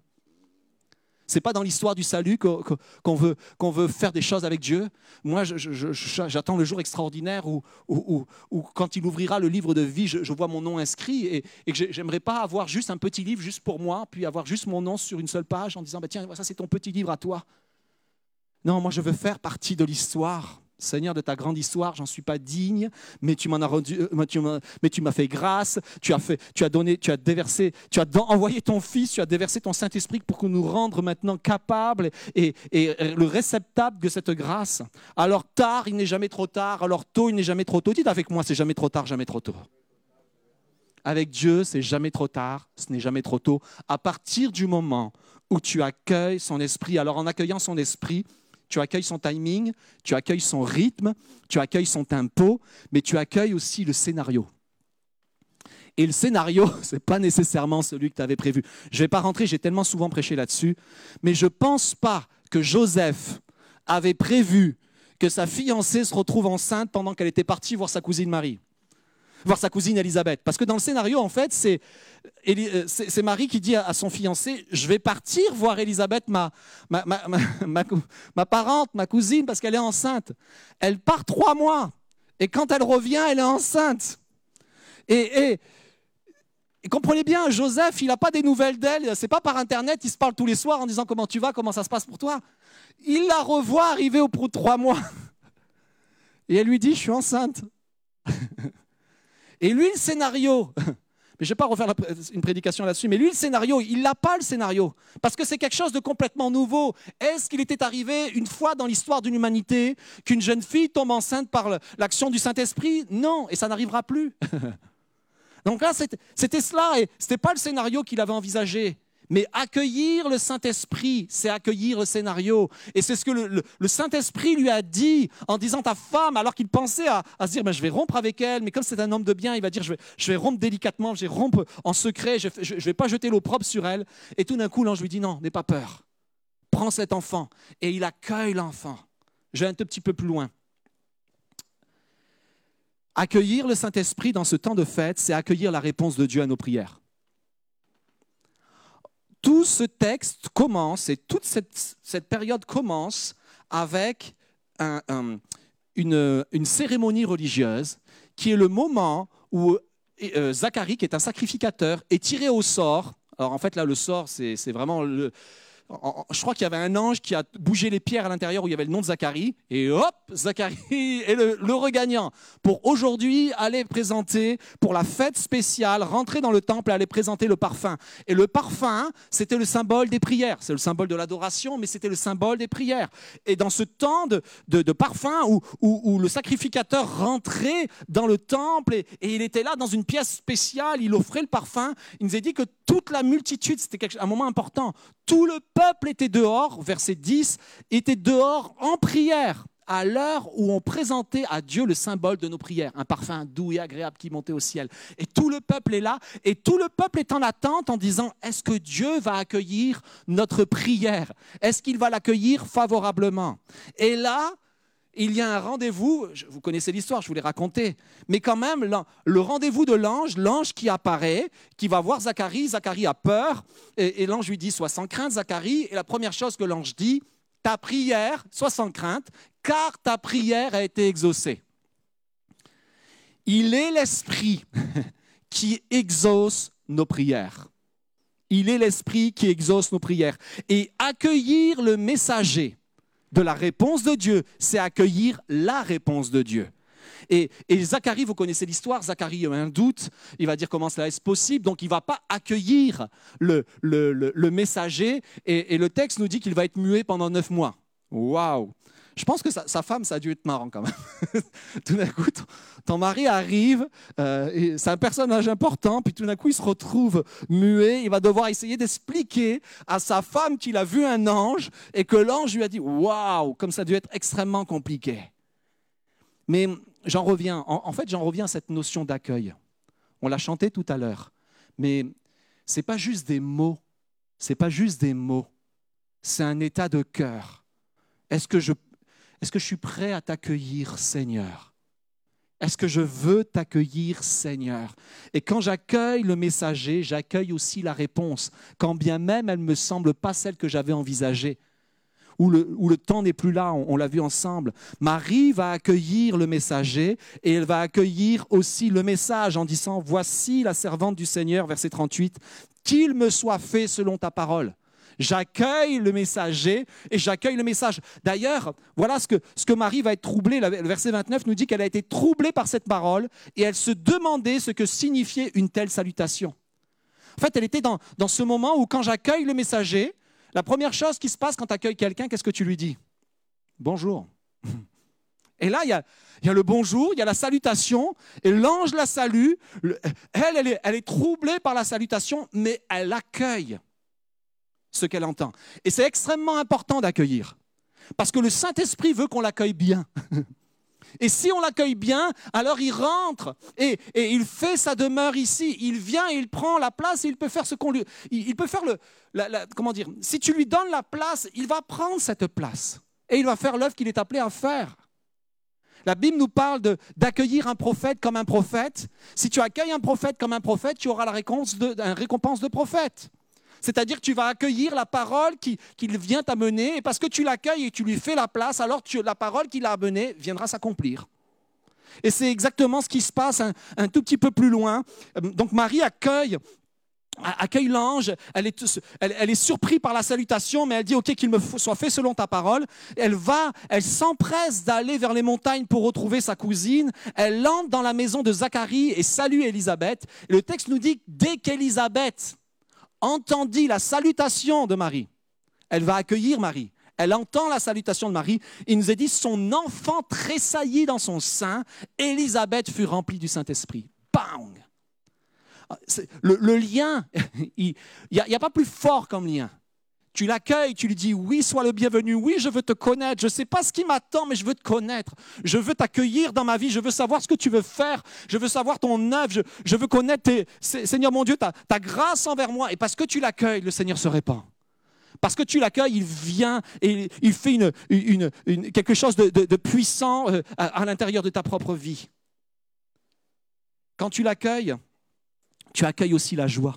C'est pas dans l'histoire du salut qu'on veut, veut faire des choses avec Dieu. Moi, j'attends le jour extraordinaire où, quand il ouvrira le livre de vie, je, vois mon nom inscrit et, j'aimerais pas avoir juste un petit livre juste pour moi, puis avoir juste mon nom sur une seule page en disant bah, tiens, ça c'est ton petit livre à toi. Non, moi je veux faire partie de l'histoire. Seigneur, de ta grande histoire, j'en suis pas digne, mais tu m'en as euh, mais tu m'as fait grâce, tu as fait, tu as donné, tu as déversé, tu as envoyé ton Fils, tu as déversé ton Saint-Esprit pour que nous rendre maintenant capables et, et le réceptacle de cette grâce. Alors tard, il n'est jamais trop tard. Alors tôt, il n'est jamais trop tôt. Dites avec moi, c'est jamais trop tard, jamais trop tôt. Avec Dieu, c'est jamais trop tard, ce n'est jamais trop tôt. À partir du moment où tu accueilles son esprit, alors en accueillant son esprit, tu accueilles son timing, tu accueilles son rythme, tu accueilles son tempo, mais tu accueilles aussi le scénario. Et le scénario, ce n'est pas nécessairement celui que tu avais prévu. Je ne vais pas rentrer, j'ai tellement souvent prêché là-dessus, mais je ne pense pas que Joseph avait prévu que sa fiancée se retrouve enceinte pendant qu'elle était partie voir sa cousine Marie, voir sa cousine Elisabeth. Parce que dans le scénario, en fait, c'est euh, Marie qui dit à son fiancé, je vais partir voir Elisabeth, ma, ma, ma, ma, parente, ma cousine, parce qu'elle est enceinte. Elle part trois mois. Et quand elle revient, elle est enceinte. Et, et- et comprenez bien, Joseph, il n'a pas des nouvelles d'elle. C'est pas par Internet, il se parle tous les soirs en disant comment tu vas, comment ça se passe pour toi. Il la revoit arriver au bout de trois mois. Et elle lui dit, je suis enceinte. Et lui, le scénario, mais je ne vais pas refaire une prédication là-dessus, mais lui, le scénario, il n'a pas le scénario, parce que c'est quelque chose de complètement nouveau. Est-ce qu'il était arrivé une fois dans l'histoire d'une humanité qu'une jeune fille tombe enceinte par l'action du Saint-Esprit? Non, et ça n'arrivera plus. Donc là, c'était cela, et ce n'était pas le scénario qu'il avait envisagé. Mais accueillir le Saint-Esprit, c'est accueillir le scénario. Et c'est ce que le, Saint-Esprit lui a dit en disant ta femme, alors qu'il pensait à, se dire ben, je vais rompre avec elle, mais comme c'est un homme de bien, il va dire je vais, rompre délicatement, je vais rompre en secret, je ne vais pas jeter l'opprobre sur elle. Et tout d'un coup, l'ange lui dit non, n'aie pas peur. Prends cet enfant. Et il accueille l'enfant. Je vais un tout petit peu plus loin. Accueillir le Saint-Esprit dans ce temps de fête, c'est accueillir la réponse de Dieu à nos prières tout ce texte commence et toute cette, cette période commence avec un- un- une, une cérémonie religieuse qui est le moment où euh, Zacharie, qui est un sacrificateur, est tiré au sort. Alors en fait là, le sort, c'est c'est vraiment le... Je crois qu'il y avait un ange qui a bougé les pierres à l'intérieur où il y avait le nom de Zacharie. Et hop, Zacharie est le, regagnant pour aujourd'hui aller présenter, pour la fête spéciale, rentrer dans le temple et aller présenter le parfum. Et le parfum, c'était le symbole des prières. C'est le symbole de l'adoration, mais c'était le symbole des prières. Et dans ce temps de, parfum où, le sacrificateur rentrait dans le temple et, et il était là dans une pièce spéciale, il offrait le parfum, il nous a dit que toute la multitude, c'était un moment important, tout le peuple était dehors, verset 10, était dehors en prière à l'heure où on présentait à Dieu le symbole de nos prières, un parfum doux et agréable qui montait au ciel. Et tout le peuple est là, et tout le peuple est en attente en disant, est-ce que Dieu va accueillir notre prière? Est-ce qu'il va l'accueillir favorablement? Et là, il y a un rendez-vous, vous connaissez l'histoire, je vous l'ai raconté, mais quand même, le rendez-vous de l'ange, l'ange qui apparaît, qui va voir Zacharie, Zacharie a peur, et, et l'ange lui dit, sois sans crainte, Zacharie, et la première chose que l'ange dit, ta prière, sois sans crainte, car ta prière a été exaucée. Il est l'Esprit qui exauce nos prières. Il est l'Esprit qui exauce nos prières. Et accueillir le messager de la réponse de Dieu, c'est accueillir la réponse de Dieu. Et, Zacharie, vous connaissez l'histoire, Zacharie a un doute, il va dire comment cela est possible, donc il ne va pas accueillir le messager, et, et le texte nous dit qu'il va être muet pendant neuf mois. Waouh Je pense que sa, femme, ça a dû être marrant quand même. tout d'un coup, ton, mari arrive, euh, c'est un personnage important, puis tout d'un coup, il se retrouve muet, il va devoir essayer d'expliquer à sa femme qu'il a vu un ange, et que l'ange lui a dit, waouh, comme ça a dû être extrêmement compliqué. Mais j'en reviens, en, en fait, j'en reviens à cette notion d'accueil. On l'a chanté tout à l'heure, mais c'est pas juste des mots, c'est pas juste des mots, c'est un état de cœur. Est-ce que je, est-ce que je suis prêt à t'accueillir, Seigneur? Est-ce que je veux t'accueillir, Seigneur? Et quand j'accueille le messager, j'accueille aussi la réponse, quand bien même elle ne me semble pas celle que j'avais envisagée, où le, temps n'est plus là, on, on l'a vu ensemble. Marie va accueillir le messager et elle va accueillir aussi le message en disant, voici la servante du Seigneur, verset 38, qu'il me soit fait selon ta parole. J'accueille le messager et j'accueille le message. D'ailleurs, voilà ce que, Marie va être troublée. Le verset 29 nous dit qu'elle a été troublée par cette parole et elle se demandait ce que signifiait une telle salutation. En fait, elle était dans, ce moment où quand j'accueille le messager, la première chose qui se passe quand tu accueilles quelqu'un, qu'est-ce que tu lui dis? Bonjour. Et là, il y, a, le bonjour, il y a la salutation, et l'ange la salue. Le- Elle, elle est, elle est troublée par la salutation, mais elle accueille ce qu'elle entend. Et c'est extrêmement important d'accueillir. Parce que le Saint-Esprit veut qu'on l'accueille bien. Et si on l'accueille bien, alors il rentre et, et il fait sa demeure ici. Il vient, il prend la place et il peut faire ce qu'on lui. Il, peut faire le. comment dire Si tu lui donnes la place, il va prendre cette place et il va faire l'œuvre qu'il est appelé à faire. La Bible nous parle d'accueillir un prophète comme un prophète. Si tu accueilles un prophète comme un prophète, tu auras la récompense de, récompense de prophète. C'est-à-dire que tu vas accueillir la parole qui- qu'il vient t'amener, et parce que tu l'accueilles et tu lui fais la place, alors la parole qu'il a amenée viendra s'accomplir. Et c'est exactement ce qui se passe un, un tout petit peu plus loin. Euh, Donc Marie accueille, accueille l'ange, elle est, elle, est surprise par la salutation, mais elle dit, OK, qu'il me soit fait selon ta parole. Elle va, elle s'empresse d'aller vers les montagnes pour retrouver sa cousine. Elle entre dans la maison de Zacharie et salue Élisabeth. Et le texte nous dit, dès qu'Élisabeth entendit la salutation de Marie, elle va accueillir Marie. Elle entend la salutation de Marie. Il nous est dit, son enfant tressaillit dans son sein. Élisabeth fut remplie du Saint-Esprit. Bang! C'est- Le, lien, il n'y a pas plus fort comme lien. Tu l'accueilles, tu lui dis oui, sois le bienvenu, oui, je veux te connaître, je ne sais pas ce qui m'attend, mais je veux te connaître. Je veux t'accueillir dans ma vie, je veux savoir ce que tu veux faire, je veux savoir ton œuvre, je, veux connaître, tes- Se- Seigneur mon Dieu, ta, grâce envers moi. Et parce que tu l'accueilles, le Seigneur se répand. Parce que tu l'accueilles, il vient et il fait quelque chose de, puissant euh, à l'intérieur de ta propre vie. Quand tu l'accueilles, tu accueilles aussi la joie.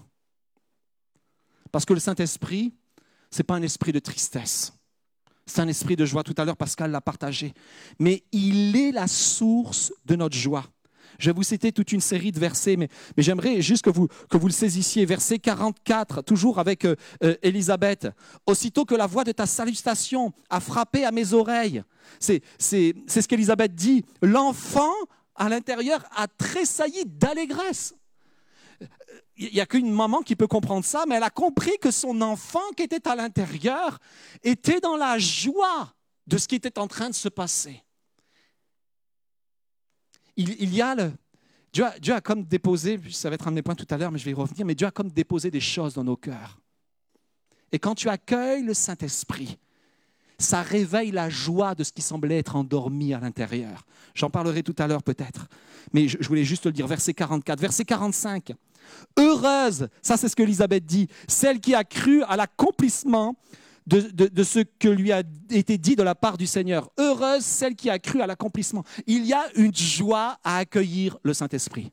Parce que le Saint-Esprit, ce n'est pas un esprit de tristesse. C'est un esprit de joie. Tout à l'heure, Pascal l'a partagé. Mais il est la source de notre joie. Je vais vous citer toute une série de versets, mais, j'aimerais juste que vous, que vous le saisissiez. Verset 44, toujours avec euh, euh, Élisabeth. Aussitôt que la voix de ta salutation a frappé à mes oreilles, c'est ce qu'Élisabeth dit, l'enfant à l'intérieur a tressailli d'allégresse. Il n'y a qu'une maman qui peut comprendre ça, mais elle a compris que son enfant qui était à l'intérieur était dans la joie de ce qui était en train de se passer. Il, y a le... Dieu a, comme déposé, ça va être un de mes points tout à l'heure, mais je vais y revenir, mais Dieu a comme déposé des choses dans nos cœurs. Et quand tu accueilles le Saint-Esprit, ça réveille la joie de ce qui semblait être endormi à l'intérieur. J'en parlerai tout à l'heure peut-être, mais je, je voulais juste le dire. Verset 44, verset 45. Heureuse, ça c'est ce que Elisabeth dit, celle qui a cru à l'accomplissement de, de- ce que lui a été dit de la part du Seigneur. Heureuse celle qui a cru à l'accomplissement. Il y a une joie à accueillir le Saint-Esprit.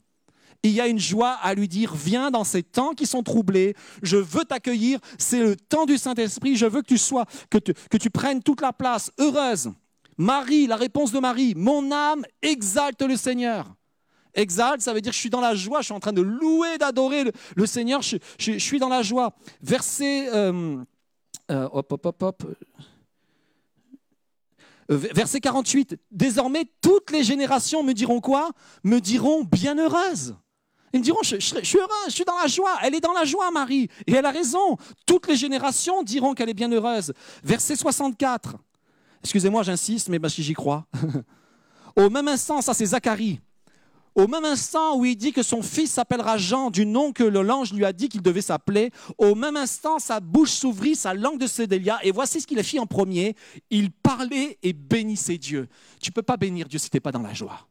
Il y a une joie à lui dire, viens dans ces temps qui sont troublés, je veux t'accueillir, c'est le temps du Saint-Esprit, je veux que tu sois, que que tu prennes toute la place. Heureuse. Marie, la réponse de Marie, mon âme exalte le Seigneur. Exalte, ça veut dire que je suis dans la joie, je suis en train de louer, d'adorer le, Seigneur, je, suis dans la joie. Verset, euh, euh, hop, hop, hop, hop. Euh, Verset 48, désormais toutes les générations me diront quoi? Me diront bienheureuse. Ils me diront, je, suis heureuse, je suis dans la joie. Elle est dans la joie, Marie. Et elle a raison. Toutes les générations diront qu'elle est bienheureuse. Verset 64. Excusez-moi, j'insiste, mais parce que j'y crois. Au même instant, ça c'est Zacharie. Au même instant où il dit que son fils s'appellera Jean du nom que l'ange lui a dit qu'il devait s'appeler, au même instant sa bouche s'ouvrit, sa langue de Cédélia, et voici ce qu'il a fait en premier. Il parlait et bénissait Dieu. Tu ne peux pas bénir Dieu si tu n'es pas dans la joie.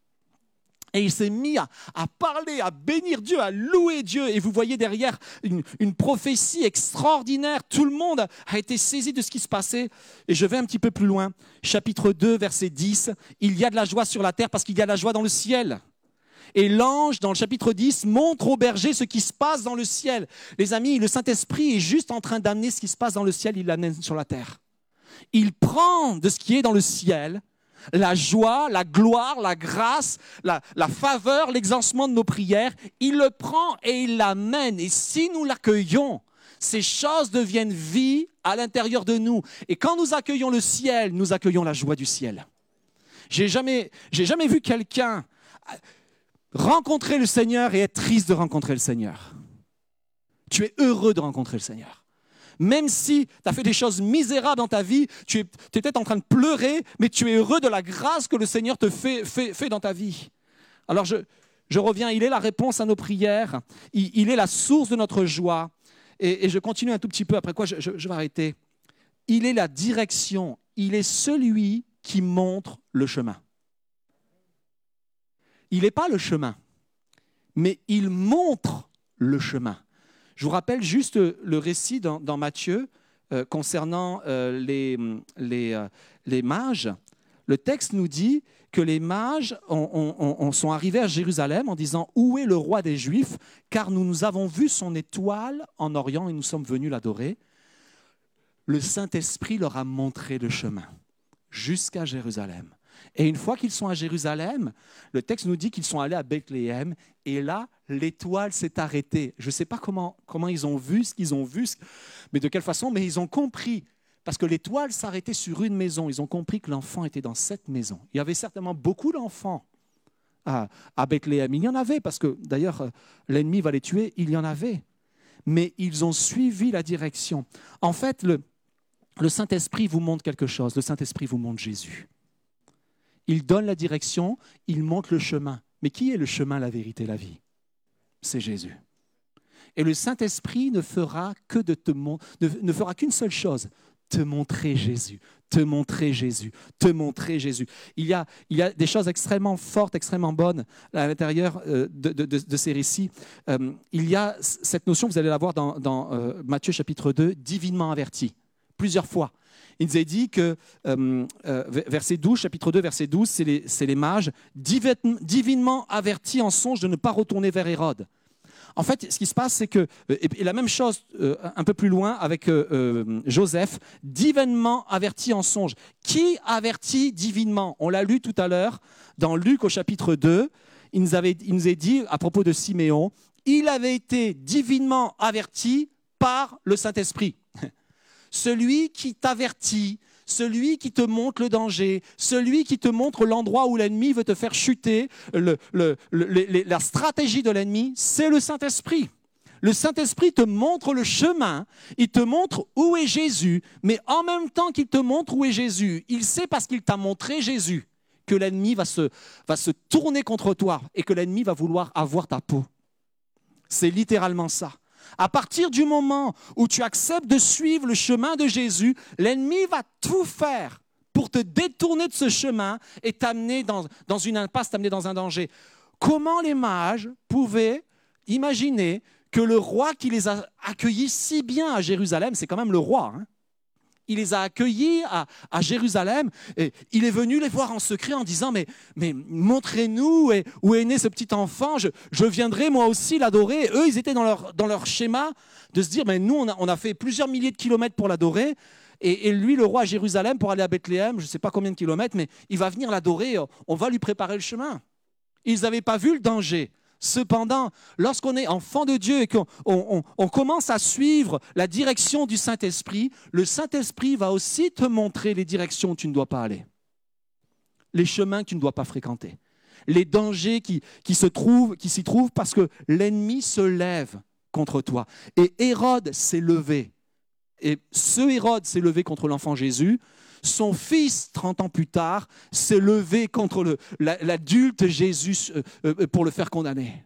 Et il s'est mis à, à parler, à bénir Dieu, à louer Dieu. Et vous voyez derrière une, une prophétie extraordinaire. Tout le monde a été saisi de ce qui se passait. Et je vais un petit peu plus loin. Chapitre 2, verset 10. Il y a de la joie sur la terre parce qu'il y a de la joie dans le ciel. Et l'ange, dans le chapitre 10, montre au berger ce qui se passe dans le ciel. Les amis, le Saint-Esprit est juste en train d'amener ce qui se passe dans le ciel, il l'amène sur la terre. Il prend de ce qui est dans le ciel la joie, la gloire, la grâce, la, faveur, l'exaucement de nos prières. Il le prend et il l'amène. Et si nous l'accueillons, ces choses deviennent vie à l'intérieur de nous. Et quand nous accueillons le ciel, nous accueillons la joie du ciel. J'ai jamais, jamais vu quelqu'un rencontrer le Seigneur et être triste de rencontrer le Seigneur. Tu es heureux de rencontrer le Seigneur. Même si tu as fait des choses misérables dans ta vie, tu es, peut-être en train de pleurer, mais tu es heureux de la grâce que le Seigneur te fait, fait, dans ta vie. Alors je, reviens, il est la réponse à nos prières, il, est la source de notre joie. Et, je continue un tout petit peu, après quoi je vais arrêter. Il est la direction, il est celui qui montre le chemin. Il n'est pas le chemin, mais il montre le chemin. Je vous rappelle juste le récit dans, Matthieu euh, concernant euh, euh, les mages. Le texte nous dit que les mages ont- ont- ont- ont- sont arrivés à Jérusalem en disant Où est le roi des Juifs? Car nous, nous avons vu son étoile en Orient et nous sommes venus l'adorer. Le Saint-Esprit leur a montré le chemin jusqu'à Jérusalem. Et une fois qu'ils sont à Jérusalem, le texte nous dit qu'ils sont allés à Bethléem et là, l'étoile s'est arrêtée. Je ne sais pas comment, comment ils ont vu ce qu'ils ont vu, mais de quelle façon, mais ils ont compris. Parce que l'étoile s'arrêtait sur une maison. Ils ont compris que l'enfant était dans cette maison. Il y avait certainement beaucoup d'enfants à, Bethléem. Il y en avait, parce que d'ailleurs, l'ennemi va les tuer. Il y en avait. Mais ils ont suivi la direction. En fait, le, le Saint-Esprit vous montre quelque chose. Le Saint-Esprit vous montre Jésus. Il donne la direction, il montre le chemin. Mais qui est le chemin, la vérité, la vie? C'est Jésus. Et le Saint-Esprit ne fera que de te ne, fera qu'une seule chose, te montrer Jésus, te montrer Jésus, te montrer Jésus. Il y a, il y a des choses extrêmement fortes, extrêmement bonnes à l'intérieur euh, de, de- ces récits. Euh, il y a cette notion, vous allez la voir dans, dans, euh, Matthieu chapitre 2, divinement averti, plusieurs fois. Il nous est dit que, euh, euh, verset 12, chapitre 2, verset 12, c'est les, mages, divi- divinement avertis en songe de ne pas retourner vers Hérode. En fait, ce qui se passe, c'est que, euh, et la même chose un peu plus loin avec Joseph, divinement averti en songe. Qui avertit divinement? On l'a lu tout à l'heure dans Luc au chapitre 2. Il nous, avait, dit à propos de Siméon, il avait été divinement averti par le Saint-Esprit. Celui qui t'avertit, celui qui te montre le danger, celui qui te montre l'endroit où l'ennemi veut te faire chuter, la stratégie de l'ennemi, c'est le Saint-Esprit. Le Saint-Esprit te montre le chemin, il te montre où est Jésus, mais en même temps qu'il te montre où est Jésus, il sait parce qu'il t'a montré Jésus que l'ennemi va se, va se tourner contre toi et que l'ennemi va vouloir avoir ta peau. C'est littéralement ça. À partir du moment où tu acceptes de suivre le chemin de Jésus, l'ennemi va tout faire pour te détourner de ce chemin et t'amener dans, une impasse, t'amener dans un danger. Comment les mages pouvaient imaginer que le roi qui les a accueillis si bien à Jérusalem, c'est quand même le roi, hein, il les a accueillis à, Jérusalem et il est venu les voir en secret en disant mais, montrez-nous où est, né ce petit enfant, je, viendrai moi aussi l'adorer. Eux, ils étaient dans leur, schéma de se dire mais nous, on a, on a fait plusieurs milliers de kilomètres pour l'adorer. Et, et lui, le roi à Jérusalem, pour aller à Bethléem, je ne sais pas combien de kilomètres, mais il va venir l'adorer, on va lui préparer le chemin. Ils n'avaient pas vu le danger. Cependant, lorsqu'on est enfant de Dieu et qu'on on- on- on commence à suivre la direction du Saint-Esprit, le Saint-Esprit va aussi te montrer les directions où tu ne dois pas aller, les chemins que tu ne dois pas fréquenter, les dangers qui, qui trouvent, qui s'y trouvent parce que l'ennemi se lève contre toi. Et Hérode s'est levé. Et ce Hérode s'est levé contre l'enfant Jésus. Son fils, 30 ans plus tard, s'est levé contre l'adulte Jésus euh, euh, pour le faire condamner.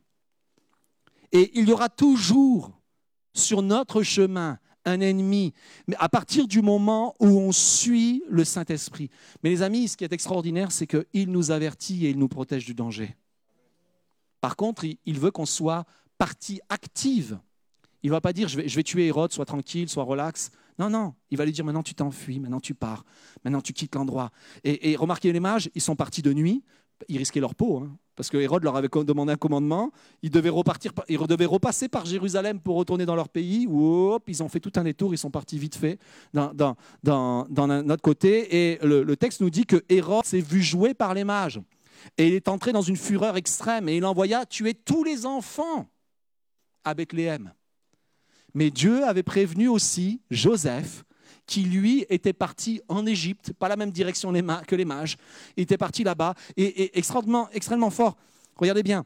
Et il y aura toujours sur notre chemin un ennemi, mais à partir du moment où on suit le Saint-Esprit. Mais les amis, ce qui est extraordinaire, c'est qu'il nous avertit et il nous protège du danger. Par contre, il veut qu'on soit partie active. Il ne va pas dire je vais, tuer Hérode, sois tranquille, sois relax. Non, non, il va lui dire maintenant tu t'enfuis, maintenant tu pars, maintenant tu quittes l'endroit. Et, remarquez les mages, ils sont partis de nuit, ils risquaient leur peau. hein. parce que Hérode leur avait demandé un commandement. Ils devaient, repartir, par- ils devaient repasser par Jérusalem pour retourner dans leur pays. Hop, ils ont fait tout un détour, ils sont partis vite fait dans, autre côté. Et le, le texte nous dit que Hérode s'est vu jouer par les mages. Et il est entré dans une fureur extrême et il envoya tuer tous les enfants à Bethléem. Mais Dieu avait prévenu aussi Joseph, qui lui était parti en Égypte, pas la même direction que les mages. Il était parti là-bas et, extrêmement, fort. Regardez bien,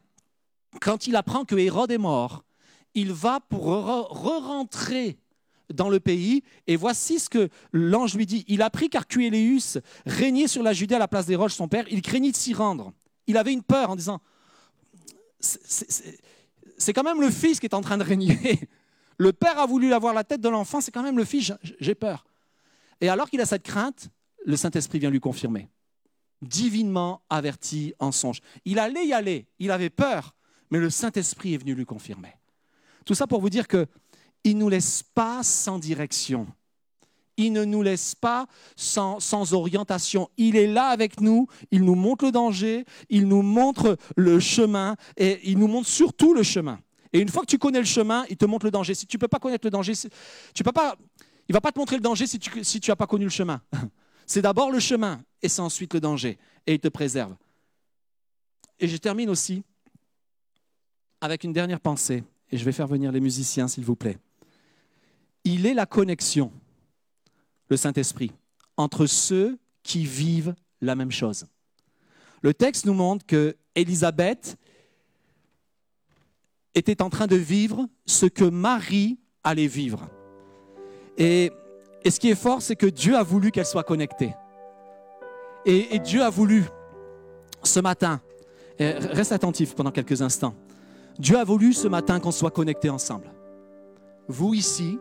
quand il apprend que Hérode est mort, il va pour re- re-rentrer dans le pays. Et voici ce que l'ange lui dit. Il apprit qu'Arcuéléus régnait sur la Judée à la place des roches, son père. Il craignit de s'y rendre. Il avait une peur en disant, c'est quand même le fils qui est en train de régner. Le père a voulu avoir la tête de l'enfant, c'est quand même le fils, j'ai- peur. Et alors qu'il a cette crainte, le Saint-Esprit vient lui confirmer. Divinement averti en songe. Il allait y aller, il avait peur, mais le Saint-Esprit est venu lui confirmer. Tout ça pour vous dire que il ne nous laisse pas sans direction. Il ne nous laisse pas sans, sans orientation. Il est là avec nous, il nous montre le danger, il nous montre le chemin et il nous montre surtout le chemin. Et une fois que tu connais le chemin, il te montre le danger. Si tu ne peux pas connaître le danger, tu peux pas, il ne va pas te montrer le danger si tu n'as si tu as pas connu le chemin. C'est d'abord le chemin et c'est ensuite le danger. Et il te préserve. Et je termine aussi avec une dernière pensée. Et je vais faire venir les musiciens, s'il vous plaît. Il est la connexion, le Saint-Esprit, entre ceux qui vivent la même chose. Le texte nous montre que Élisabeth était en train de vivre ce que Marie allait vivre. Et, ce qui est fort, c'est que Dieu a voulu qu'elle soit connectée. Et, Dieu a voulu, ce matin, reste attentif pendant quelques instants, Dieu a voulu ce matin qu'on soit connectés ensemble. Vous ici,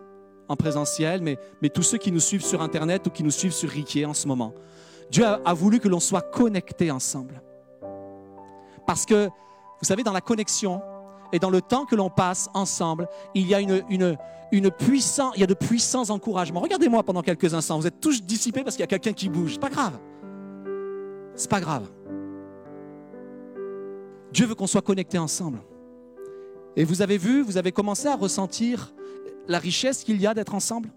en présentiel, mais, mais tous ceux qui nous suivent sur Internet ou qui nous suivent sur Riquier en ce moment, Dieu a, a voulu que l'on soit connectés ensemble. Parce que, vous savez, dans la connexion, et dans le temps que l'on passe ensemble, il y a une, il y a de puissants encouragements. Regardez-moi pendant quelques instants. Vous êtes tous dissipés parce qu'il y a quelqu'un qui bouge. C'est pas grave. C'est pas grave. Dieu veut qu'on soit connectés ensemble. Et vous avez vu, vous avez commencé à ressentir la richesse qu'il y a d'être ensemble.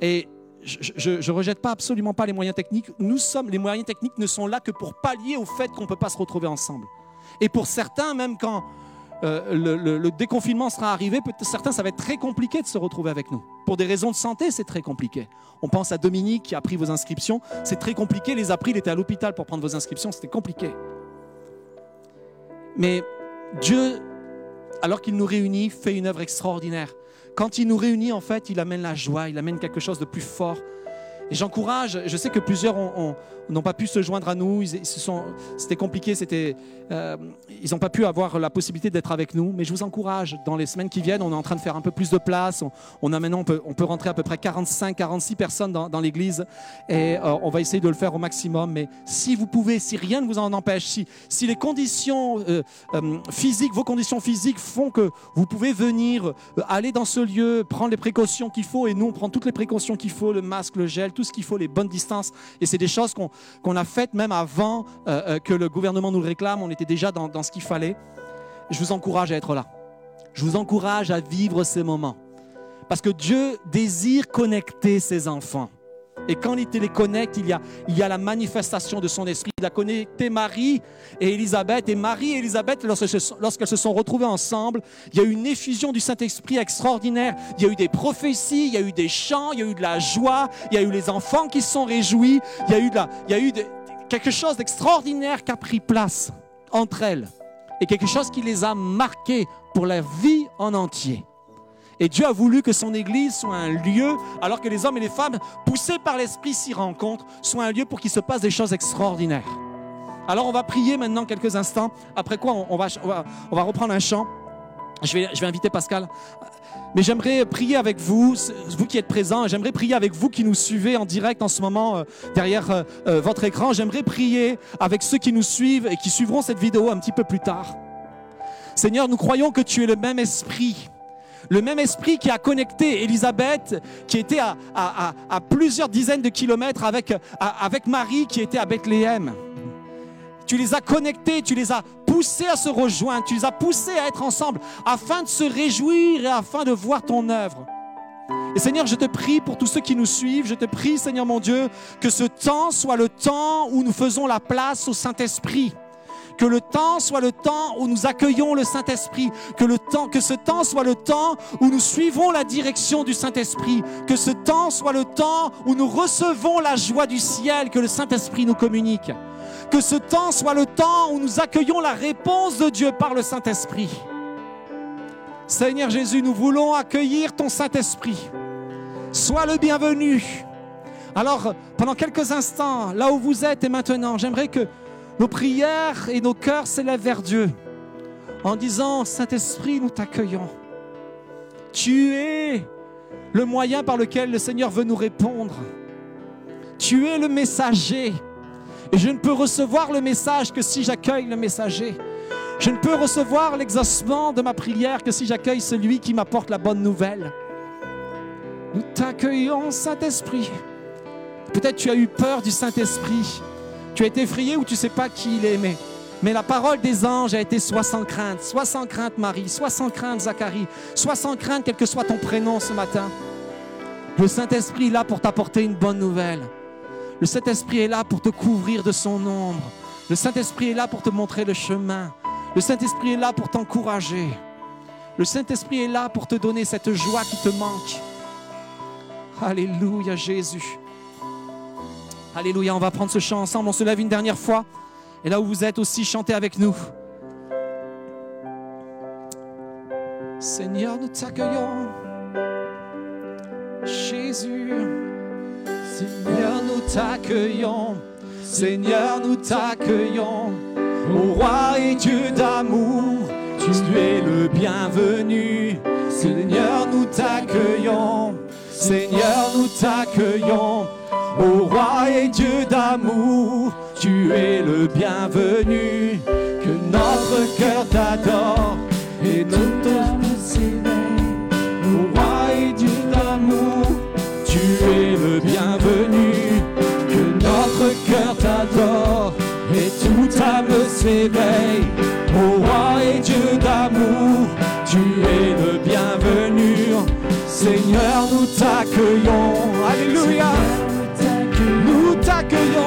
Et je ne rejette pas absolument pas les moyens techniques. Nous sommes, les moyens techniques ne sont là que pour pallier au fait qu'on ne peut pas se retrouver ensemble. Et pour certains, même quand euh, le, le- déconfinement sera arrivé, certains, ça va être très compliqué de se retrouver avec nous. Pour des raisons de santé, c'est très compliqué. On pense à Dominique qui a pris vos inscriptions. C'est très compliqué. Les a pris, il était à l'hôpital pour prendre vos inscriptions. C'était compliqué. Mais Dieu, alors qu'il nous réunit, fait une œuvre extraordinaire. Quand il nous réunit, en fait, il amène la joie, il amène quelque chose de plus fort. Et j'encourage, je sais que plusieurs ont- ont- n'ont pas pu se joindre à nous, c'était compliqué, euh, ils n'ont pas pu avoir la possibilité d'être avec nous, mais je vous encourage, dans les semaines qui viennent, on est en train de faire un peu plus de place, on, a maintenant, on peut, rentrer à peu près 45, 46 personnes dans, l'église, et euh, on va essayer de le faire au maximum, mais si vous pouvez, si rien ne vous en empêche, si, les conditions euh, physiques, vos conditions physiques font que vous pouvez venir, aller dans ce lieu, prendre les précautions qu'il faut, et nous, on prend toutes les précautions qu'il faut, le masque, le gel, tout ce qu'il faut, les bonnes distances. Et c'est des choses qu'on a faites même avant euh, euh, que le gouvernement nous le réclame. On était déjà dans, dans ce qu'il fallait. Je vous encourage à être là. Je vous encourage à vivre ces moments. Parce que Dieu désire connecter ses enfants. Et quand il te les connecte, il y, a, il y a la manifestation de son esprit. Il a connecté Marie et Élisabeth. Et Marie et Élisabeth, lorsqu'elles se sont- retrouvées ensemble, il y a eu une effusion du Saint-Esprit extraordinaire. Il y a eu des prophéties, il y a eu des chants, il y a eu de la joie, il y a eu les enfants qui se sont réjouis, il y a eu, quelque chose d'extraordinaire qui a pris place entre elles. Et quelque chose qui les a marquées pour la vie en entier. Et Dieu a voulu que son Église soit un lieu, alors que les hommes et les femmes, poussés par l'Esprit, s'y rencontrent, soit un lieu pour qu'il se passe des choses extraordinaires. Alors on va prier maintenant quelques instants, après quoi on, va, on va- on va reprendre un chant. Je vais, je vais inviter Pascal. Mais j'aimerais prier avec vous, vous qui êtes présents, j'aimerais prier avec vous qui nous suivez en direct en ce moment euh, derrière euh, euh, votre écran. J'aimerais prier avec ceux qui nous suivent et qui suivront cette vidéo un petit peu plus tard. Seigneur, nous croyons que tu es le même esprit le même esprit qui a connecté Élisabeth, qui était à, plusieurs dizaines de kilomètres avec, avec Marie, qui était à Bethléem. Tu les as connectés, tu les as poussés à se rejoindre, tu les as poussés à être ensemble afin de se réjouir et afin de voir ton œuvre. Et Seigneur, je te prie pour tous ceux qui nous suivent, je te prie, Seigneur mon Dieu, que ce temps soit le temps où nous faisons la place au Saint-Esprit. Que le temps soit le temps où nous accueillons le Saint-Esprit. Que, le temps, que ce temps soit le temps où nous suivons la direction du Saint-Esprit. Que ce temps soit le temps où nous recevons la joie du ciel que le Saint-Esprit nous communique. Que ce temps soit le temps où nous accueillons la réponse de Dieu par le Saint-Esprit. Seigneur Jésus, nous voulons accueillir ton Saint-Esprit. Sois le bienvenu. Alors, pendant quelques instants, là où vous êtes et maintenant, j'aimerais que nos prières et nos cœurs s'élèvent vers Dieu en disant, Saint-Esprit, nous t'accueillons. Tu es le moyen par lequel le Seigneur veut nous répondre. Tu es le messager. Et je ne peux recevoir le message que si j'accueille le messager. Je ne peux recevoir l'exaucement de ma prière que si j'accueille celui qui m'apporte la bonne nouvelle. Nous t'accueillons, Saint-Esprit. Peut-être tu as eu peur du Saint-Esprit. Tu as été effrayé ou tu ne sais pas qui il est, mais, mais la parole des anges a été sois sans crainte. Sois sans crainte, Marie. Sois sans crainte, Zacharie. Sois sans crainte, quel que soit ton prénom ce matin. Le Saint-Esprit est là pour t'apporter une bonne nouvelle. Le Saint-Esprit est là pour te couvrir de son ombre. Le Saint-Esprit est là pour te montrer le chemin. Le Saint-Esprit est là pour t'encourager. Le Saint-Esprit est là pour te donner cette joie qui te manque. Alléluia Jésus. Alléluia, on va prendre ce chant ensemble, on se lève une dernière fois. Et là où vous êtes aussi, chantez avec nous. Seigneur, nous t'accueillons. Jésus, Seigneur, nous t'accueillons. Seigneur, nous t'accueillons. Ô roi et Dieu d'amour, tu es le bienvenu. Seigneur, nous t'accueillons. Seigneur, nous t'accueillons. Ô roi et Dieu d'amour, tu es le bienvenu. Que notre cœur t'adore et toute âme s'éveille. Ô roi et Dieu d'amour, tu es le bienvenu. Que notre cœur t'adore et toute âme s'éveille. Ô roi et Dieu d'amour, tu es le bienvenu. Seigneur, nous t'accueillons. Alléluia.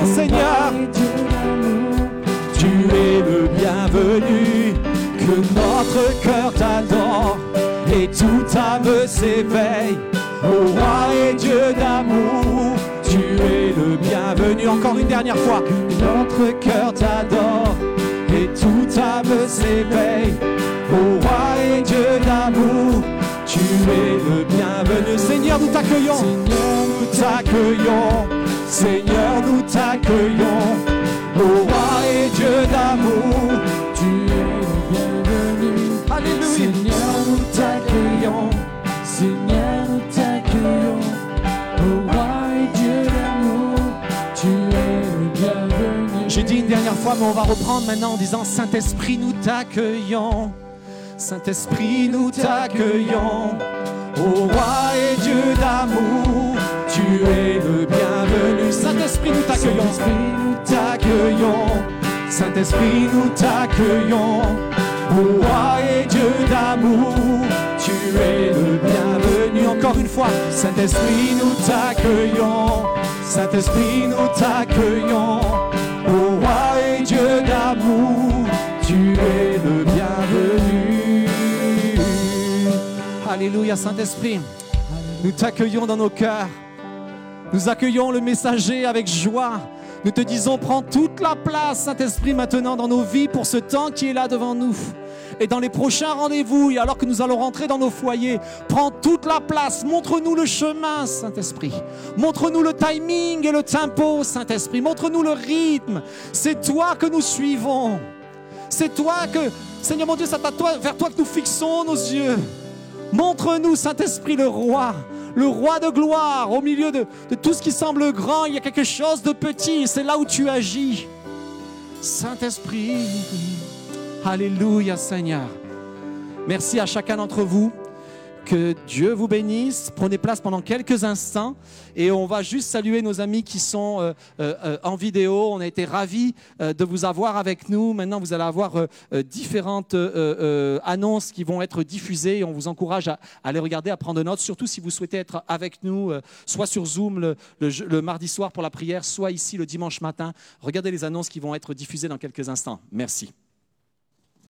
Seigneur. Tu es le bienvenu, que notre cœur t'adore et toute âme s'éveille. Ô roi et Dieu d'amour, tu es le bienvenu. Encore une dernière fois, notre cœur t'adore et toute âme s'éveille. Ô roi et Dieu d'amour, tu es le bienvenu. Seigneur, nous t'accueillons. Seigneur, nous t'accueillons. Seigneur, nous t'accueillons. Ô roi et Dieu d'amour, Tu es le bienvenu. Alléluia. Seigneur, nous t'accueillons. Seigneur, nous t'accueillons. Ô roi et Dieu d'amour, tu es le bienvenu. J'ai dit une dernière fois, mais on va reprendre maintenant en disant Saint-Esprit, nous t'accueillons. Saint-Esprit, nous t'accueillons. Ô roi et Dieu d'amour, tu es le Saint-Esprit, nous t'accueillons. Saint-Esprit, nous t'accueillons. Saint-Esprit, nous t'accueillons. Ô roi et Dieu d'amour, tu es le bienvenu. Encore une fois, Saint-Esprit, nous t'accueillons. Saint-Esprit, nous t'accueillons. Ô roi et Dieu d'amour, tu es le bienvenu. Alléluia, Saint-Esprit. Nous t'accueillons dans nos cœurs. Nous accueillons le messager avec joie. Nous te disons, prends toute la place, Saint-Esprit, maintenant dans nos vies pour ce temps qui est là devant nous. Et dans les prochains rendez-vous, et alors que nous allons rentrer dans nos foyers, prends toute la place. Montre-nous le chemin, Saint-Esprit. Montre-nous le timing et le tempo, Saint-Esprit. Montre-nous le rythme. C'est toi que nous suivons. C'est toi que, Seigneur mon Dieu, c'est vers toi que nous fixons nos yeux. Montre-nous, Saint-Esprit, le roi, le roi de gloire. Au milieu de, tout ce qui semble grand, il y a quelque chose de petit. et C'est là où tu agis. Saint-Esprit, Alléluia, Seigneur. Merci à chacun d'entre vous. Que Dieu vous bénisse. Prenez place pendant quelques instants et on va juste saluer nos amis qui sont euh, euh, euh, en vidéo. On a été ravis euh, de vous avoir avec nous. Maintenant, vous allez avoir euh, différentes annonces qui vont être diffusées on vous encourage à, à les regarder, à prendre note, surtout si vous souhaitez être avec nous, soit sur Zoom le mardi soir pour la prière, soit ici le dimanche matin. Regardez les annonces qui vont être diffusées dans quelques instants. Merci.